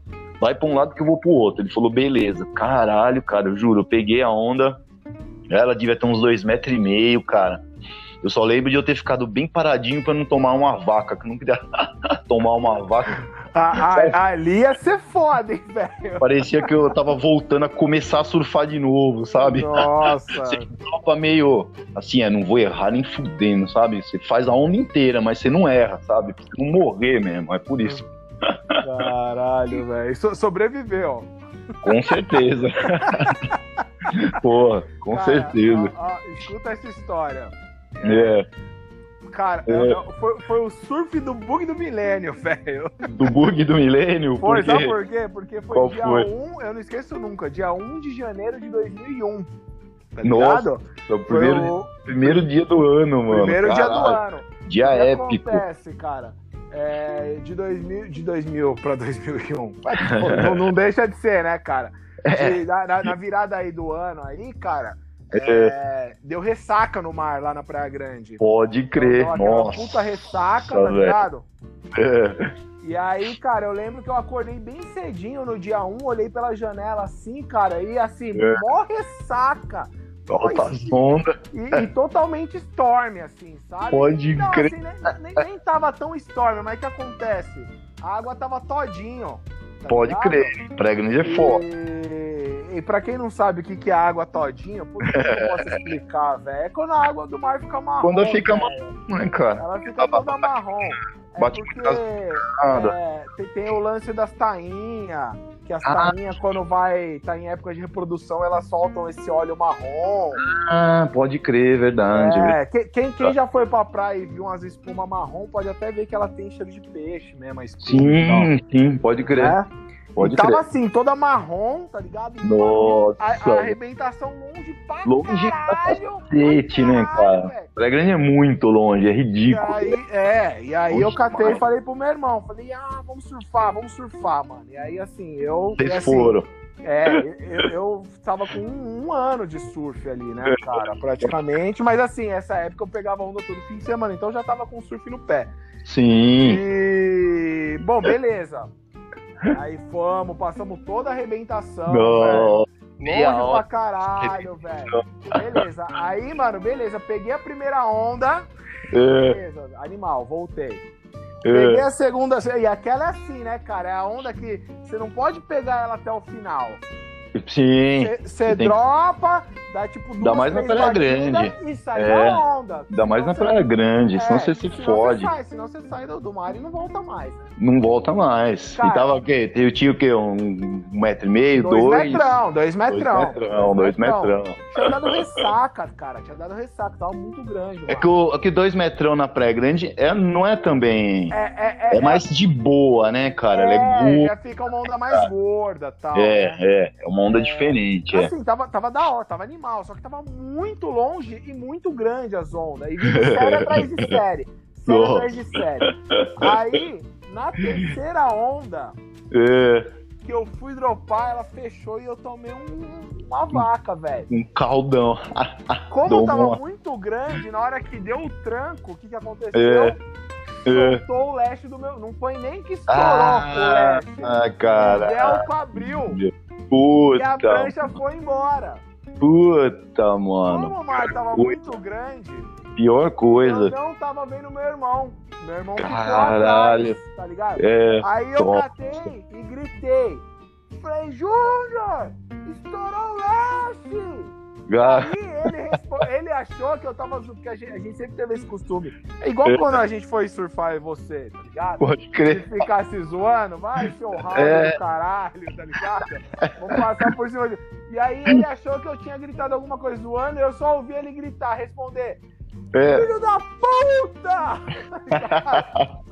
Vai pra um lado que eu vou pro outro. Ele falou, beleza. Caralho, cara, eu juro, eu peguei a onda. Ela devia ter uns dois metros e meio, cara. Eu só lembro de eu ter ficado bem paradinho pra não tomar uma vaca, que não queria <laughs> tomar uma vaca.
A- a- ali ia ser foda, hein, velho?
Parecia que eu tava voltando a começar a surfar de novo, sabe?
Nossa.
Você topa meio assim, é, não vou errar nem fudendo, sabe? Você faz a onda inteira, mas você não erra, sabe? Pra você não morrer mesmo, é por isso.
Caralho, velho. So- sobreviveu.
Com certeza. <laughs> Porra, com
Cara,
certeza.
ó, ó, escuta essa história.
É,
Cara,
É.
eu- eu- foi, foi o surf do bug do milênio, <laughs> velho.
do bug do milênio,
Foi,
porque
sabe por quê? Porque foi
Qual
dia
foi?
1, eu não esqueço nunca, dia 1 de janeiro de 2001. tá ligado?
Nossa, É o primeiro,
o
primeiro dia do ano, mano.
primeiro dia do
Caralho.
ano.
Dia
O que
épico.
acontece, cara? É, de 2000, de 2000 pra 2001. <laughs> não, não deixa de ser, né, cara? De- na- na virada aí do ano, aí, cara, é, deu ressaca no mar lá na Praia Grande.
Pode crer.
Deu aquela
Nossa.
puta ressaca, tá ligado?
É.
E aí, cara, eu lembro que eu acordei bem cedinho no dia 1, olhei pela janela assim, cara, e assim,
É.
mó ressaca.
Alta onda.
E, e totalmente storm, assim, sabe?
Pode
Não,
crer.
assim, nem, nem, nem tava tão storm, mas o que acontece? A água tava todinho. tá
Pode
ligado?
crer. Grande é foda.
E, e pra quem não sabe o que, que é água todinha, por que eu não posso <laughs> explicar, velho? É quando a água do mar fica marrom.
Quando fica
velho.
Né, cara?
Ela fica toda marrom. É
Bate
porque é, tem, tem o lance das tainhas, que as
Ah.
tainhas, quando vai tá em época de reprodução, elas soltam esse óleo marrom.
Ah, pode crer, verdade.
É, que- quem, quem já foi pra praia e viu umas espumas marrom pode até ver que ela tem cheiro de peixe mesmo, a espuma
Sim, sim, pode crer.
né?
Pode
e tava
crer.
assim, toda marrom, tá ligado? E
Nossa.
A, a arrebentação longe pra
Longe pra
caralho.
cacete,
pra
né, cara? Praia Grande é muito longe, é
E
ridículo.
aí, é, e aí eu
Oxe,
catei e falei pro meu irmão, falei, ah, vamos surfar, vamos surfar, mano. E aí, assim, eu. e
Vocês
assim,
foram.
É, eu, eu tava com um, um ano de surf ali, né, cara, praticamente. Mas assim, essa época eu pegava onda todo fim de semana, então eu já tava com surf no pé.
Sim.
E. Bom, beleza. Aí fomos, passamos toda a arrebentação. velho. Longe pra caralho, <laughs> velho. Beleza. Aí, mano, beleza. Peguei a primeira onda.
É,
Beleza, animal, voltei. Peguei
é.
a segunda. E aquela é assim, né, cara? É a onda que você não pode pegar ela até o final.
Sim.
Você dropa, dá tipo duas,
Dá mais na Praia Grande.
E sai
É.
da onda.
Ainda mais na Praia Grande,
É,
senão você se
senão
fode.
Você sai, senão você sai do, do mar e não volta mais.
Não volta mais.
Cara.
e tava o quê? Eu tinha o quê? Um metro e meio,
Dois,
dois?
metrão, dois metrão.
Dois metrão, dois metrão.
Tinha dado ressaca, cara. Tinha dado ressaca, tava muito grande.
É
mano.
que, o, é que dois metrão na Praia Grande é, não é também.
É, é,
É mais de boa, né, cara? Ela é
é,
gu-
já fica uma onda mais gorda tal.
É,
né?
é. É uma onda diferente. É.
Assim, tava, tava da hora, tava animal, só que tava muito longe e muito grande as ondas. E vindo série atrás de série. <laughs> Série
Nossa.
atrás de série. Aí, na terceira onda,
É,
que eu fui dropar, ela fechou e eu tomei um- uma vaca, velho.
um caldão.
Como tava
uma-
muito grande, na hora que deu o tranco, o que que aconteceu?
É. É.
Soltou o leste do meu. Não foi nem que estourou o
Ah,
leste.
ah,
O
cara.
Delco abriu e a
Puta,
prancha foi embora.
Puta, mano.
Como o mar tava
Puta.
muito grande,
Pior
eu
coisa.
não tava vendo meu irmão. Meu irmão ficou
Caralho.
atrás, tá ligado?
É.
Aí eu
top.
catei e gritei. Falei, Júnior, estourou o leste! Aí ele, ele achou que eu tava zoando, porque a gente, a gente sempre teve esse costume. É igual quando a gente foi surfar e você, tá ligado?
Pode
Se
crer.
ficasse zoando, vai seu ralo
É.
do caralho, tá ligado? Vou passar por cima de... E aí ele achou que eu tinha gritado alguma coisa zoando e eu só ouvi ele gritar, responder,
É.
filho da puta!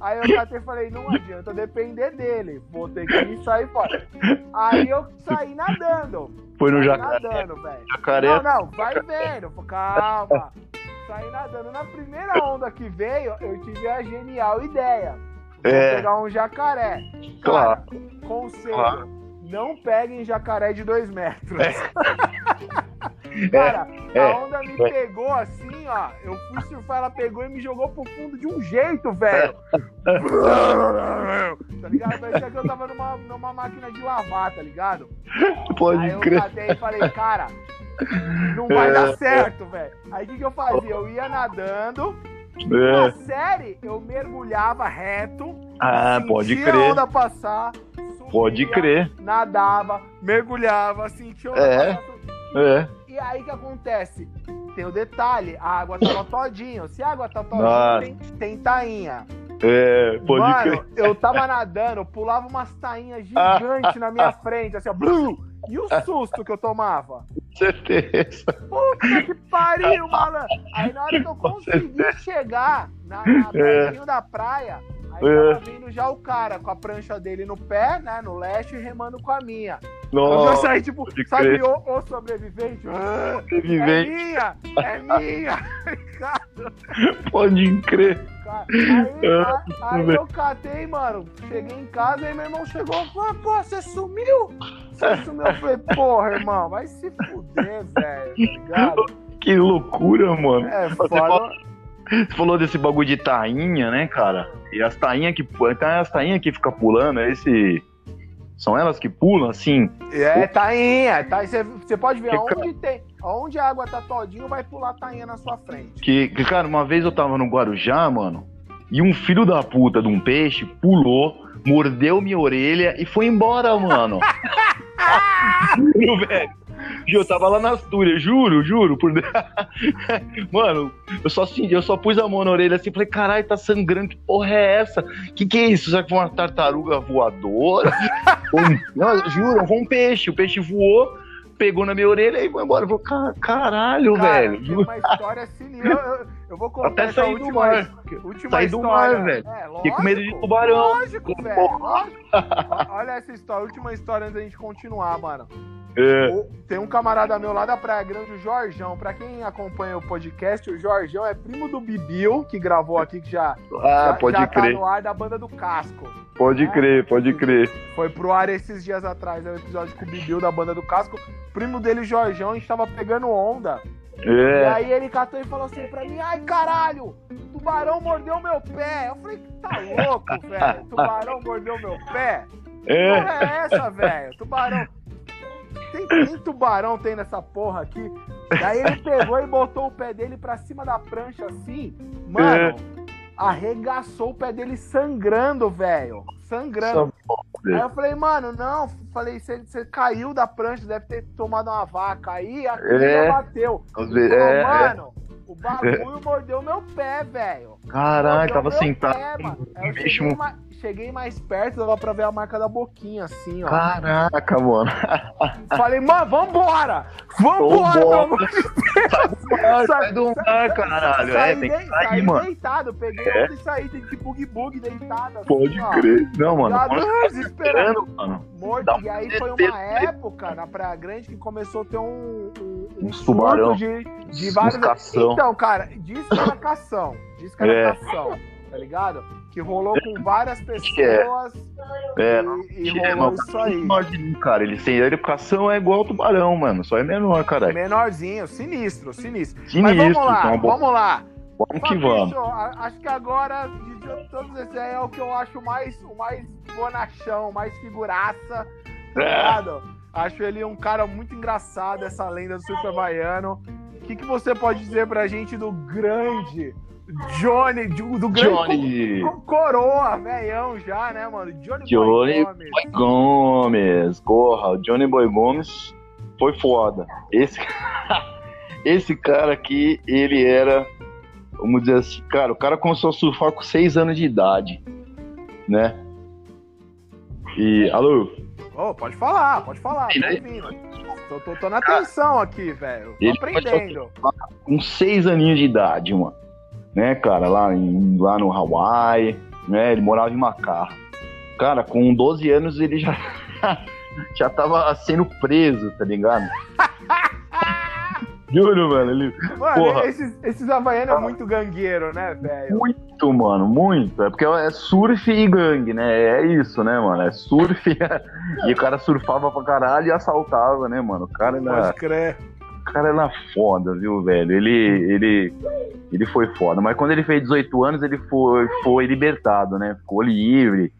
aí eu e falei, não adianta depender dele, vou ter que sair fora. Aí eu saí nadando.
Foi no jacaré.
nadando, velho.
Jacaré.
Não, não, vai vendo. Calma. Saí nadando. Na primeira onda que veio, eu tive a genial ideia. Vou
É.
pegar um jacaré.
Claro.
Cara, conselho.
Claro.
Não peguem jacaré de dois metros. <laughs> Cara,
é,
a onda me pegou assim, ó. Eu fui surfar, ela pegou e me jogou pro fundo de um jeito, velho. <laughs> tá ligado? Parecia que eu tava numa, numa máquina de lavar, tá ligado? Aí
Pode
eu
crer.
catei e falei, cara, não vai dar
É.
certo, velho. Aí o que, que eu fazia? Eu ia nadando, na
É.
série eu mergulhava reto,
Ah, pode
sentia a
crer.
onda passar, subia,
Pode crer.
nadava, mergulhava, sentia a onda
É.
passar.
É.
E aí o que acontece? Tem o detalhe, a água tava <coughs> todinho. Se a água tá todinho,
Nossa.
tem, tem tainha.
É, pode
Mano, eu tava nadando, pulava umas tainhas <laughs> gigantes na minha frente, assim, ó. Blum! E o susto que eu tomava?
Com certeza.
Puta que pariu, <laughs> malandro! Aí na hora que eu consegui chegar na, na
É.
da praia. Tava vindo já o cara com a prancha dele no pé, né? No leste, remando com a minha. Nossa, eu saí, tipo, sabe, o, o sobrevivente? Ah, sobrevivente. É minha! É minha! <laughs>
Pode crer.
Aí, ah, aí, aí eu catei, mano. Cheguei em casa e meu irmão chegou e falou: pô, você sumiu? Você sumiu? Eu falei, porra, irmão, vai se fuder, velho, tá ligado?
Que loucura, mano.
É, foda.
Você falou desse bagulho de tainha, né, cara? E as tainhas que. Então é as tainhas que fica pulando, é esse. São elas que pulam, assim?
É, tainha. Tá, você pode ver que aonde tem. Onde a água tá todinho, vai pular tainha na sua frente.
Que, que, cara, uma vez eu tava no Guarujá, mano, e um filho da puta de um peixe pulou, mordeu minha orelha e foi embora, mano. <laughs> <laughs> Juro, velho. Eu tava lá na Astúria, juro, juro. Por... <laughs> Mano, eu só, assim, eu só pus a mão na orelha assim falei, caralho, tá sangrando, que porra é essa? Que que é isso? Será que foi uma tartaruga voadora? <laughs> Não, juro, foi um peixe. O peixe voou, pegou na minha orelha e foi embora. Eu falei, caralho, Cara, velho.
Tem uma história sinistra. Eu, eu, vou contar
Até sair do mar.
Última sair
do mar, velho. É, Fiquei com medo de tubarão.
Lógico, velho. Lógico. <laughs> Olha essa história, última história antes da gente continuar, mano.
É.
Tem um camarada meu lá da Praia Grande, o Jorjão. Pra quem acompanha o podcast, o Jorjão é primo do Bibil, que gravou aqui, que já,
ah,
já,
pode
já
crer.
tá no ar da banda do Casco.
Pode
né?
crer, pode crer.
Foi pro ar esses dias atrás, é o um episódio com o Bibil da banda do Casco. Primo dele, Jorjão, a gente tava pegando onda.
É.
E aí ele catou e falou assim pra mim, ai caralho, tubarão mordeu meu pé. Eu falei, tá louco, <laughs> velho? Tubarão mordeu meu pé?
É.
Que porra é essa, velho? Tubarão. Tem, tem tubarão tem nessa porra aqui. Daí ele pegou e botou o pé dele pra cima da prancha assim. Mano, é. Arregaçou o pé dele sangrando, velho. Sangrando. Aí eu falei, mano, não. Falei, você caiu da prancha, deve ter tomado uma vaca. Aí a é. bateu. Falou, é, mano, o bagulho mordeu meu pé, velho.
Caralho, tava sentado. Pé, mano.
Aí eu cheguei, cheguei mais perto, dava pra ver a marca da boquinha, assim, ó.
Caraca, mano. <laughs>
Falei, mano, vambora! Vambora, pelo amor de
Deus! Sai do mar, caralho.
Saí,
é, tem que
sair, saí mano. deitado, peguei é? e saí, tem que bug-bug deitado. Assim,
Pode
ó.
crer. Não, mano.
Já <laughs> desesperando, mano. Morto. E aí foi uma época na Praia Grande que começou a ter um, um, um
tubarão
de, de vários. Então, cara, diz que era cação. Diz que era é. Tá ligado? que rolou com várias é. pessoas.
É,
e, e rolou não, isso aí.
cara, ele sem educação é igual tubarão, mano. Só é menor, caralho.
Menorzinho, sinistro, sinistro.
sinistro
Mas vamos lá, então,
vamos
lá.
Vamos que vamos.
Acho que agora, de todos esses aí, é o que eu acho mais, o mais bonachão, mais figuraça. Tá é. Acho ele um cara muito engraçado, essa lenda do Super Baiano. O que, que você pode dizer pra gente do grande Johnny, do grande
Johnny.
coroa, velhão já, né, mano? Johnny,
Johnny Boy Gomes. Boy Gomes. Porra, o Johnny Boy Gomes foi foda. Esse, <laughs> esse cara aqui, ele era, vamos dizer assim, cara, o cara começou a surfar com 6 anos de idade, né? E, alô?
Oh, pode falar, pode falar, tô ouvindo. Tô, tô, tô na atenção aqui, velho. Tô aprendendo.
Com 6 aninhos de idade, mano né, cara, lá, em, lá no Hawaii, né, ele morava em Macau. Cara, com 12 anos ele já, <laughs> já tava sendo preso, tá ligado? <laughs> Juro, mano. Ele,
mano, porra. esses, esses havaianos é muito gangueiro, né, velho?
Muito, mano, muito. É porque é surf e gangue, né? É isso, né, mano? É surf <laughs> e o cara surfava pra caralho e assaltava, né, mano? O cara era...
Pode crer
cara era foda, viu, velho? Ele, ele, ele foi foda. Mas quando ele fez 18 anos, ele foi, foi libertado, né? Ficou livre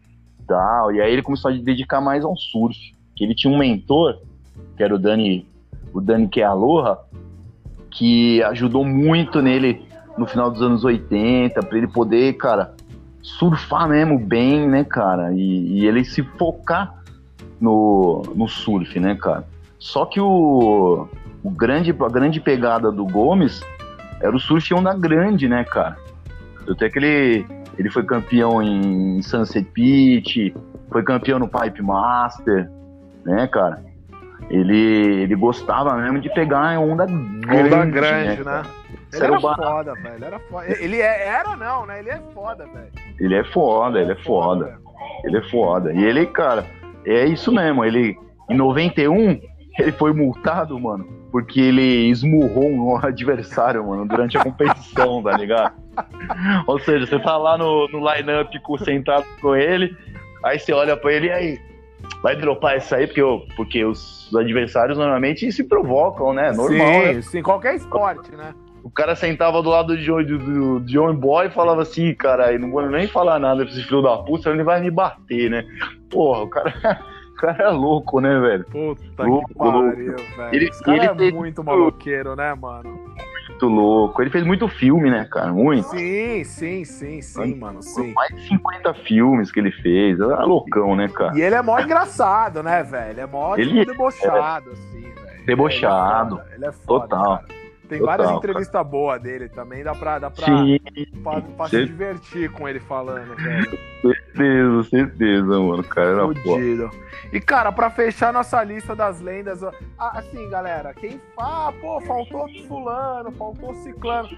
tal. E aí ele começou a se dedicar mais ao surf. Que ele tinha um mentor, que era o Dani, o Dani Kealoha, que ajudou muito nele no final dos anos 80, para ele poder, cara, surfar mesmo bem, né, cara? E, e ele se focar no, no surf, né, cara? Só que o, o grande, a grande pegada do Gomes era o surf onda grande, né, cara? Até que ele, ele foi campeão em Sunset Beach, foi campeão no Pipe Master, né, cara? Ele, ele gostava mesmo de pegar onda grande. Onda grande, né?
né? Ele era, foda, velho. Ele era foda. Ele é, era não, né? Ele é foda, velho.
Ele é foda, ele é foda. Ele é foda. E ele, cara, é isso mesmo. Ele, em 91, ele foi multado, mano, porque ele esmurrou um <laughs> adversário, mano, durante a competição, tá ligado? Ou seja, você tá lá no, no line-up sentado com ele, aí você olha pra ele e aí, vai dropar isso aí, porque, eu, porque os adversários normalmente se provocam, né? Normal.
Sim,
né?
sim, qualquer esporte, né?
O cara sentava do lado de John, do, do John Boy e falava assim, cara, não vou nem falar nada pra esse filho da puta, ele vai me bater, né? Porra, o cara, <laughs> cara é louco, né, velho?
Puta
Louco,
que pariu,
louco.
velho.
Ele-
Esse
ele
é
fez-
muito maloqueiro, né, mano?
Muito louco. Ele fez muito filme, né, cara? Muito.
Sim, sim, sim, sim, mano, sim.
Mais de 50 filmes que ele fez. Era loucão, né, cara?
E ele é mó engraçado, né, velho? É mó
Ele
tipo, debochado, assim, velho.
Debochado.
Ele é foda, ele é foda,
Total.
cara. Tem
Total,
várias
cara.
entrevistas boas dele também, dá pra, dá pra,
Sim,
pra, pra se divertir com ele falando,
certeza, certeza, mano. Cara era.
Fudido. E, cara, pra fechar nossa lista das lendas, ó, assim, galera, quem fala, pô, faltou fulano, faltou ciclano,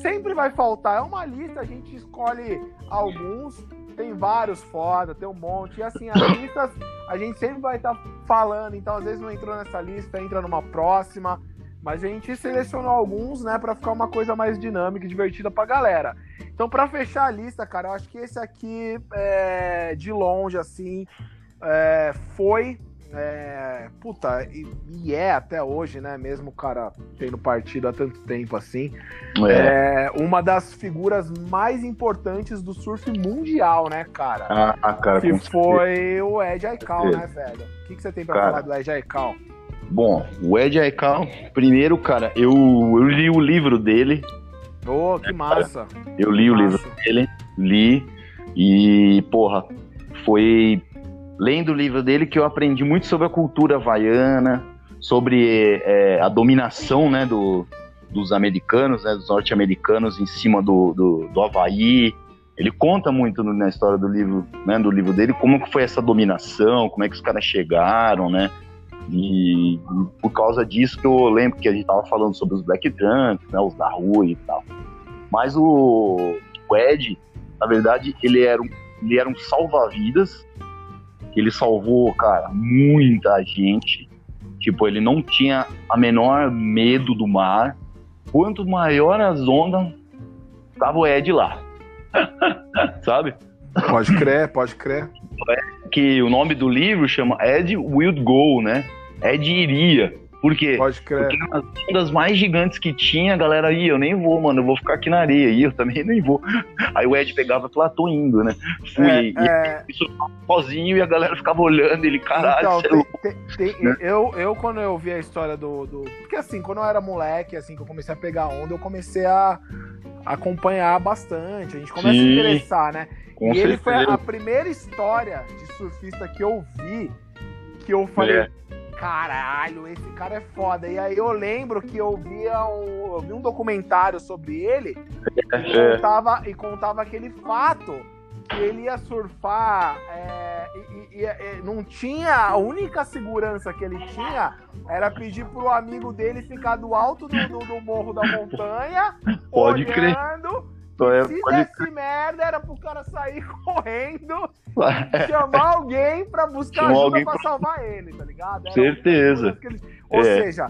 sempre vai faltar. É uma lista, a gente escolhe alguns, tem vários foda, tem um monte. E assim, as <coughs> listas a gente sempre vai estar falando, então às vezes não entrou nessa lista, entra numa próxima. Mas a gente selecionou alguns, né, pra ficar uma coisa mais dinâmica e divertida pra galera. Então, pra fechar a lista, cara, eu acho que esse aqui, é, de longe, assim, é, foi. é, puta, e, e é até hoje, né? Mesmo o cara tendo partido há tanto tempo assim.
É.
É uma das figuras mais importantes do surf mundial, né, cara?
Ah, ah, cara,
que foi o Ed Aikau,
certeza.
né, velho? O que, que você tem pra
Cara.
falar do Ed Aikau?
Bom, o Ed Aikau, primeiro, cara, eu, eu li o livro dele.
Ô, que massa.
Eu li o livro
Massa.
dele, li. E, porra, foi lendo o livro dele que eu aprendi muito sobre a cultura havaiana, sobre é, a dominação, né, do, dos americanos, né, dos norte-americanos em cima do, do, do Havaí. Ele conta muito na história do livro, né, do livro dele, como que foi essa dominação, como é que os caras chegaram, né, e, por causa disso que eu lembro que a gente tava falando sobre os Black Trunks, né, os da rua e tal. Mas o, o Ed, na verdade, ele era um, ele era um salva-vidas. Ele salvou, cara, muita gente. Tipo, ele não tinha a menor medo do mar. Quanto maior as ondas, tava o Ed lá. <laughs> Sabe?
Pode crer, pode crer.
Que o nome do livro chama Ed Will Go, né? Ed iria. Por quê?
Pode crer.
Porque nas ondas mais gigantes que tinha, a galera ia, eu nem vou, mano, eu vou ficar aqui na areia. E eu também <laughs> nem vou. Aí o Ed pegava e falava, tô indo, né? Fui
É,
e
é,
isso sozinho e a galera ficava olhando ele, caralho,
então,
é
tem- tem- tem-
né?
eu, eu, quando eu vi a história do, do. Porque assim, quando eu era moleque, assim, que eu comecei a pegar onda, eu comecei a acompanhar bastante. A gente começa a
Sim.
interessar, né? E ele foi
certeza.
a primeira história de surfista que eu vi que eu falei.
É.
Caralho, esse cara é foda. E aí eu lembro que eu via um, eu vi um documentário sobre ele e
É.
contava, e contava aquele fato que ele ia surfar é, e, e- e- não tinha. A única segurança que ele tinha era pedir pro amigo dele ficar do alto do, do- do morro da montanha, <laughs>
Pode crer.
olhando.
Então é-
Se
pode
desse merda, era pro cara sair <laughs> correndo,
crer.
chamar alguém pra buscar
Chamar
ajuda pra
pra-
salvar ele, tá ligado? Era
Certeza.
ele- Ou
É.
seja,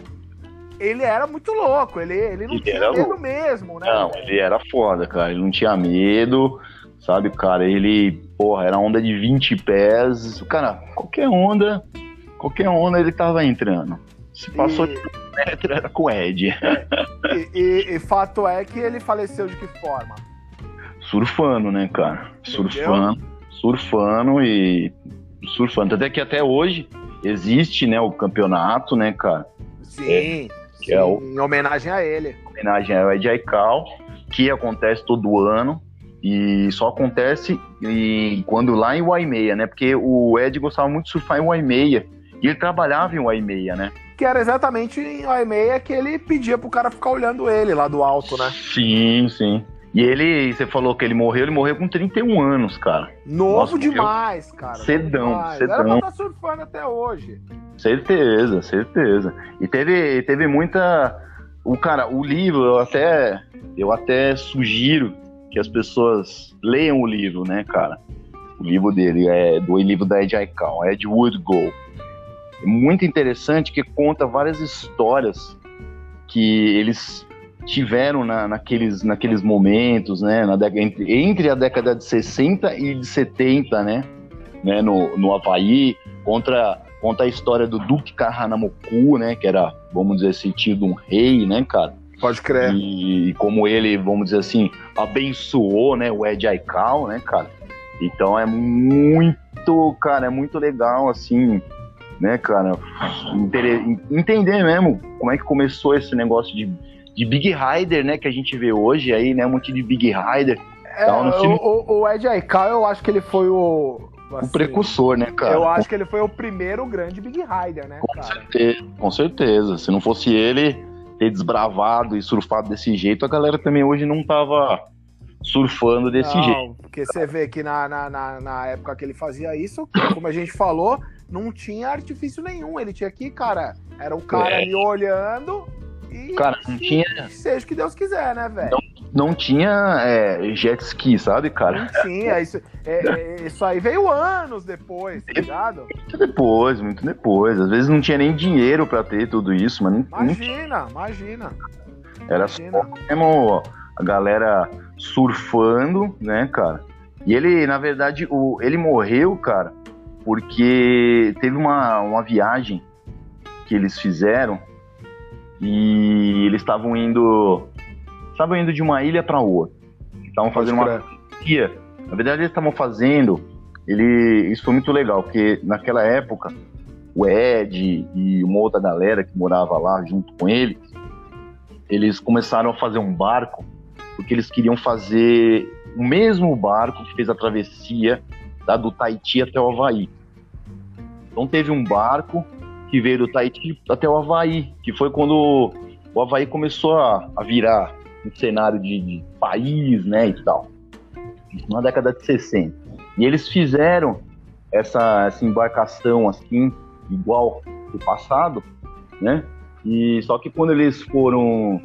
ele era muito louco, ele, ele não
Ele
tinha medo
louco.
mesmo, né?
Não, ele era foda, cara. Ele não tinha medo, sabe, cara? Ele, porra, era onda de 20 pés. Cara, qualquer onda, qualquer onda ele tava entrando. Se passou
E-
de um metro, era com o Ed.
E, e- e fato é que ele faleceu de que forma?
Surfando, né, cara? Surfando, surfando e surfando. Até que até hoje existe, né, o campeonato, né, cara?
Sim,
que
sim,
é o-
em homenagem a ele.
homenagem ao Ed Aikau, que acontece todo ano e só acontece em- quando lá em Waimeia, né? Porque o Ed gostava muito de surfar em Waimeia e ele trabalhava em Waimeia, né?
Que era exatamente em e meia que ele pedia pro cara ficar olhando ele lá do alto, né?
Sim, sim. E ele, você falou que ele morreu, ele morreu com 31 anos, cara.
Novo
Nossa,
demais, cara.
Cedão,
demais.
cedão.
Era pra estar surfando até hoje.
Certeza, certeza. E teve, teve muita. O cara, o livro, eu até, eu até sugiro que as pessoas leiam o livro, né, cara? O livro dele é do livro da Ed Aikau, Ed Woodgo. É muito interessante que conta várias histórias que eles tiveram na, naqueles, naqueles momentos, né, na entre, entre a década de 60 e de 70, né, né no, no Havaí, contra, conta a história do Duque Kahanamoku, né, que era, vamos dizer assim, tido um rei, né, cara,
Pode crer.
E, e, como ele, vamos dizer assim, abençoou, né, o Ed Aikau, né, cara. Então é muito, cara, é muito legal, assim, né, cara, entender mesmo como é que começou esse negócio de, de Big Rider, né, que a gente vê hoje aí, né, um monte de Big Rider.
É, o, o, Ed Aikau, eu acho que ele foi o...
Assim, o precursor, né, cara?
Eu acho que ele foi o primeiro grande Big Rider, né,
com cara? Certeza, com certeza. Se não fosse ele, ter desbravado e surfado desse jeito, a galera também hoje não tava surfando desse não, jeito.
Porque você vê que na, na, na, época que ele fazia isso, como a gente falou, não tinha artifício nenhum. Ele tinha que, cara, era o cara é. ali olhando e.
Cara, não tinha.
Seja o que Deus quiser, né, velho?
não tinha é, jet ski, sabe, cara?
Não tinha. Isso, é, é, isso aí veio anos depois, tá ligado?
Muito depois, muito depois. Às vezes não tinha nem dinheiro pra ter tudo isso, mas não,
Imagina, não imagina.
Era imagina. só mesmo a galera surfando, né, cara? E ele, na verdade, o, ele morreu, cara, porque teve uma, uma viagem que eles fizeram e eles estavam indo estavam indo de uma ilha para outra. Estavam fazendo uma guia. Na verdade, eles estavam fazendo. Ele, isso foi muito legal, porque naquela época o Ed e uma outra galera que morava lá junto com ele, eles começaram a fazer um barco porque eles queriam fazer o mesmo barco que fez a travessia da do Tahiti até o Havaí. Então teve um barco que veio do Tahiti até o Havaí, que foi quando o Havaí começou a, a virar um cenário de, de país, né, e tal. Na década de 60. E eles fizeram essa, essa embarcação assim, igual do passado, né? E só que quando eles foram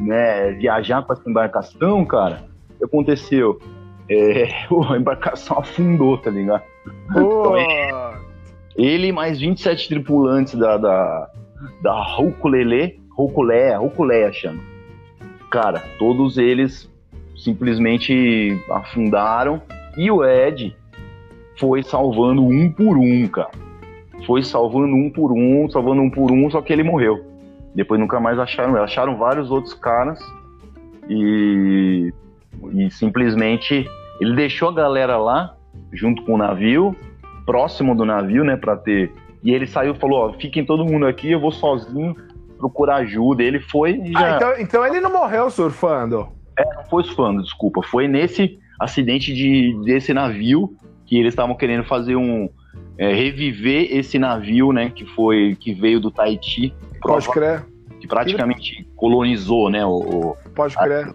né, viajar com essa embarcação, cara, o que aconteceu? É, <laughs> a embarcação afundou, tá ligado? Então, ele, ele mais 27 tripulantes da, da, da Rouculele, Rouculé, Rouculé chama cara, todos eles simplesmente afundaram e o Ed foi salvando um por um, cara. Foi salvando um por um, salvando um por um, só que ele morreu. Depois nunca mais acharam. Acharam vários outros caras e, e simplesmente ele deixou a galera lá, junto com o navio, próximo do navio, né, pra ter. E ele saiu e falou: Ó, fiquem todo mundo aqui, eu vou sozinho procurar ajuda. Ele foi e
ah, já. Ah, então, então, ele não morreu surfando?
É, não foi surfando, desculpa. Foi nesse acidente de, desse navio que eles estavam querendo fazer um. É, reviver esse navio, né? Que foi. que veio do Tahiti.
Pode crer.
Que praticamente colonizou, né? O,
Pode crer. A...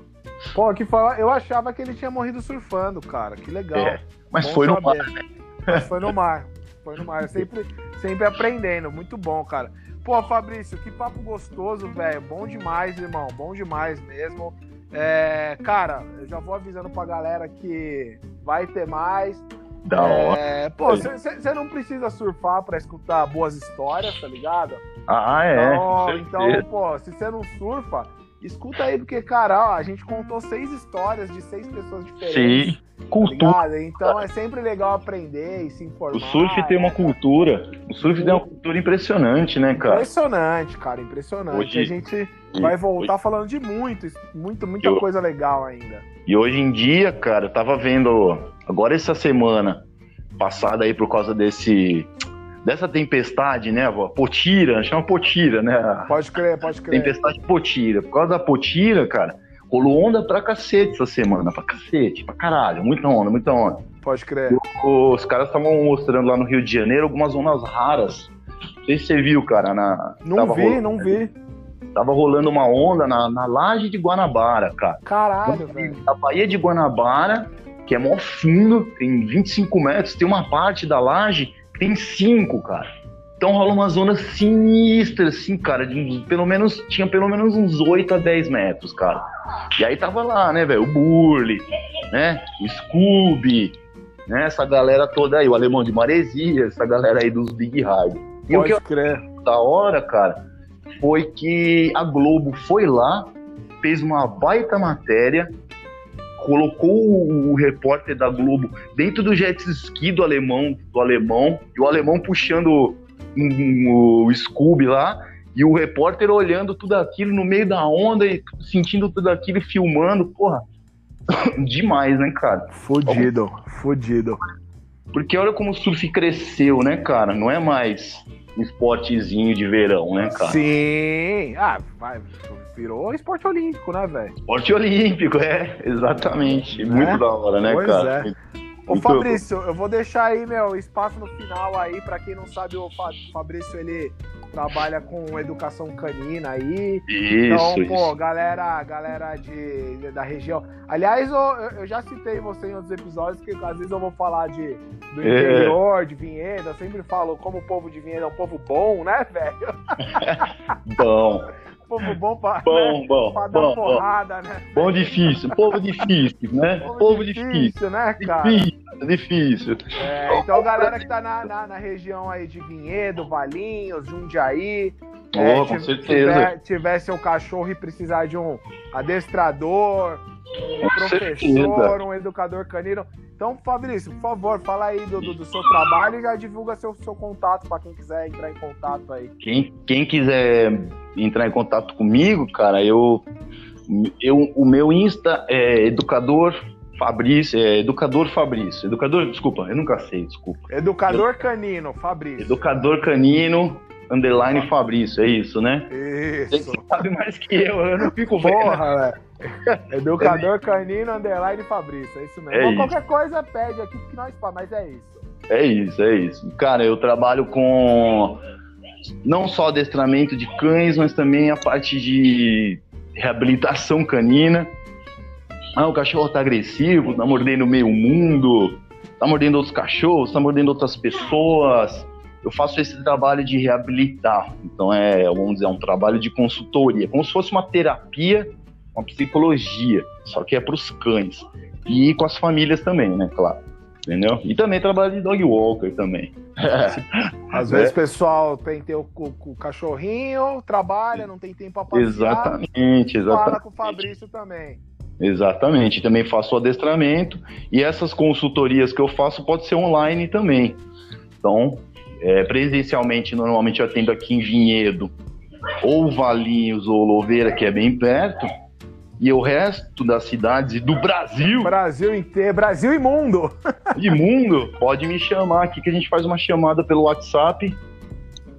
Pô, que fala, eu achava que ele tinha morrido surfando, cara. Que legal. É,
mas bom foi no mar. Né?
Mas foi no mar. Foi no mar. Sempre, sempre aprendendo. Muito bom, cara. Pô, Fabrício, que papo gostoso, velho. Bom demais, irmão. Bom demais mesmo. É, cara, eu já vou avisando pra galera que vai ter mais.
Da é, hora.
Pô, você não precisa surfar pra escutar boas histórias, tá ligado?
Ah, é.
Então, então pô, se você não surfa, Escuta aí, porque, cara, ó, a gente contou seis histórias de seis pessoas diferentes. Sim,
tá cultura.
Tá então é sempre legal aprender e se informar.
O surf tem uma cultura. O surf tem uma cultura impressionante, né, cara?
Impressionante, cara, impressionante. Hoje, a gente vai voltar hoje, falando de muito, muito, muita eu, coisa legal ainda.
E hoje em dia, cara, eu tava vendo agora essa semana passada aí por causa desse dessa tempestade, né, avó? Potira, chama Potira, né?
Pode crer, pode crer.
Tempestade Potira. Por causa da Potira, cara, rolou onda pra cacete essa semana, pra cacete, pra caralho. Muita onda, muita onda.
Pode crer.
Os caras estavam mostrando lá no Rio de Janeiro algumas zonas raras. Não sei se você viu, cara. Na...
Não vi, rolando, não vi.
Tava rolando uma onda na, na laje de Guanabara, cara.
Caralho, velho.
Na Baía de Guanabara, que é mó fundo, tem 25 metros, tem uma parte da laje tem cinco, cara. Então rola umas zonas sinistras, assim, cara, de pelo menos, tinha pelo menos uns 8 a 10 metros, cara. E aí tava lá, né, velho, o Burley, né, o Scooby, né, essa galera toda aí, o Alemão de Maresia, essa galera aí dos Big Hard. E o que
Pode crer.
da hora, cara, foi que a Globo foi lá, fez uma baita matéria, colocou o, repórter da Globo dentro do jet ski do alemão, do alemão, e o alemão puxando um- o Scooby lá, e o repórter olhando tudo aquilo no meio da onda e sentindo tudo aquilo e filmando, porra. <coughs> Demais, né, cara?
Fudido, fudido.
Porque olha como o surf cresceu, né, cara? Não é mais um esportezinho de verão, né, cara?
Sim. Ah, vai, virou esporte olímpico, né, velho?
Esporte olímpico, é, exatamente.
Né?
Muito da hora, né,
Pois
cara?
é. Ô
Muito-
Fabrício, eu vou deixar aí, meu, espaço no final aí, pra quem não sabe, o Fa- Fabrício, ele trabalha com educação canina aí. Então,
Isso,
pô,
isso.
galera, galera de, da região. Aliás, eu, eu já citei você em outros episódios, que às vezes eu vou falar de, do
É.
interior, de Vinhedo. Eu sempre falo como o povo de Vinhedo é um povo bom, né, velho? <laughs>
Bom,
Povo bom pra,
bom,
né,
bom,
pra dar
bom, bom.
porrada, né?
Bom difícil, povo difícil, né? Povo difícil.
né, cara?
Difícil, difícil.
É, então, galera que tá na, na, na região aí de Vinhedo, Valinhos, Jundiaí, é,
Oh, com
ti-
certeza.
Tiver, tiver seu cachorro e precisar de um adestrador, um
Com
professor,
certeza.
um educador canino. Então, Fabrício, por favor, fala aí do, do, do seu trabalho e já divulga seu, seu contato para quem quiser entrar em contato aí.
Quem, quem quiser entrar em contato comigo, cara, eu, eu o meu Insta é educador Fabrício, é educador Fabrício. Educador, desculpa, eu nunca sei, desculpa.
Educador canino, Fabrício.
Educador canino underline Fabrício, é isso, né?
Isso.
Você sabe mais que eu, eu não fico.
Porra, velho. Educador canino, underline Fabrício. É isso mesmo.
É
Ou
isso.
qualquer coisa pede aqui que nós faz, mas é isso.
É isso, é isso. Cara, eu trabalho com não só adestramento de cães, mas também a parte de reabilitação canina. Ah, o cachorro tá agressivo, tá mordendo meio mundo, tá mordendo outros cachorros, tá mordendo outras pessoas. Eu faço esse trabalho de reabilitar. Então é, vamos dizer, um trabalho de consultoria, como se fosse uma terapia, uma psicologia, só que é para os cães. E com as famílias também, né, claro. Entendeu? E também trabalho de dog walker também. <laughs>
Às
É.
vezes o pessoal tem ter o, o- o cachorrinho, trabalha, não tem tempo pra passear.
Exatamente,
Fala
exatamente.
com o Fabrício também.
Exatamente. Também faço o adestramento e essas consultorias que eu faço pode ser online também. Então, é, presencialmente, normalmente eu atendo aqui em Vinhedo, ou Valinhos ou Louveira, que é bem perto. E o resto das cidades e do Brasil
Brasil inteiro, Brasil e mundo.
e mundo, pode me chamar aqui que a gente faz uma chamada pelo WhatsApp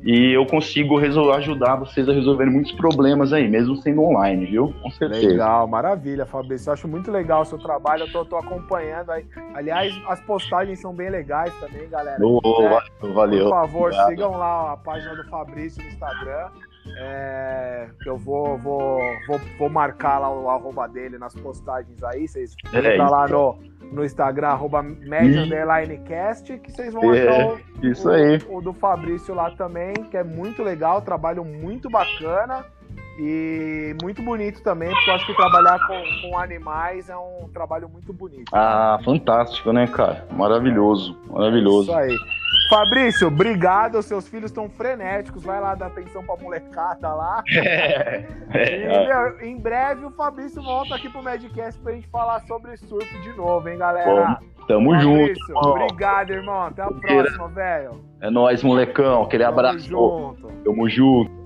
e eu consigo ajudar vocês a resolverem muitos problemas aí, mesmo sendo online, viu? Com certeza.
Legal, maravilha, Fabrício. Eu acho muito legal o seu trabalho, eu tô, tô acompanhando aí. Aliás, as postagens são bem legais também, galera.
Ô,
É.
valeu.
Por favor,
Obrigado.
sigam lá a página do Fabrício no Instagram. É, que eu vou, vou, vou, vou marcar lá o arroba dele nas postagens aí. Vocês
É
entram lá no, no Instagram, arroba cast, que vocês vão
É,
achar o,
Isso
o-
aí.
o do Fabrício lá também, que é muito legal, trabalho muito bacana e muito bonito também, porque eu acho que trabalhar com, com animais é um trabalho muito bonito.
Ah, fantástico, né, cara? Maravilhoso, maravilhoso.
Isso aí. Fabrício, obrigado. Seus filhos estão frenéticos. Vai lá dar atenção pra molecada lá. <laughs>
É,
E,
é,
meu, em breve o Fabrício volta aqui pro Madcast pra gente falar sobre surf de novo, hein, galera?
tamo junto.
Fabrício,
irmão.
obrigado, irmão. Até a próxima, velho.
É nóis, molecão. Aquele
Tamo
abraço.
junto.
Tamo junto.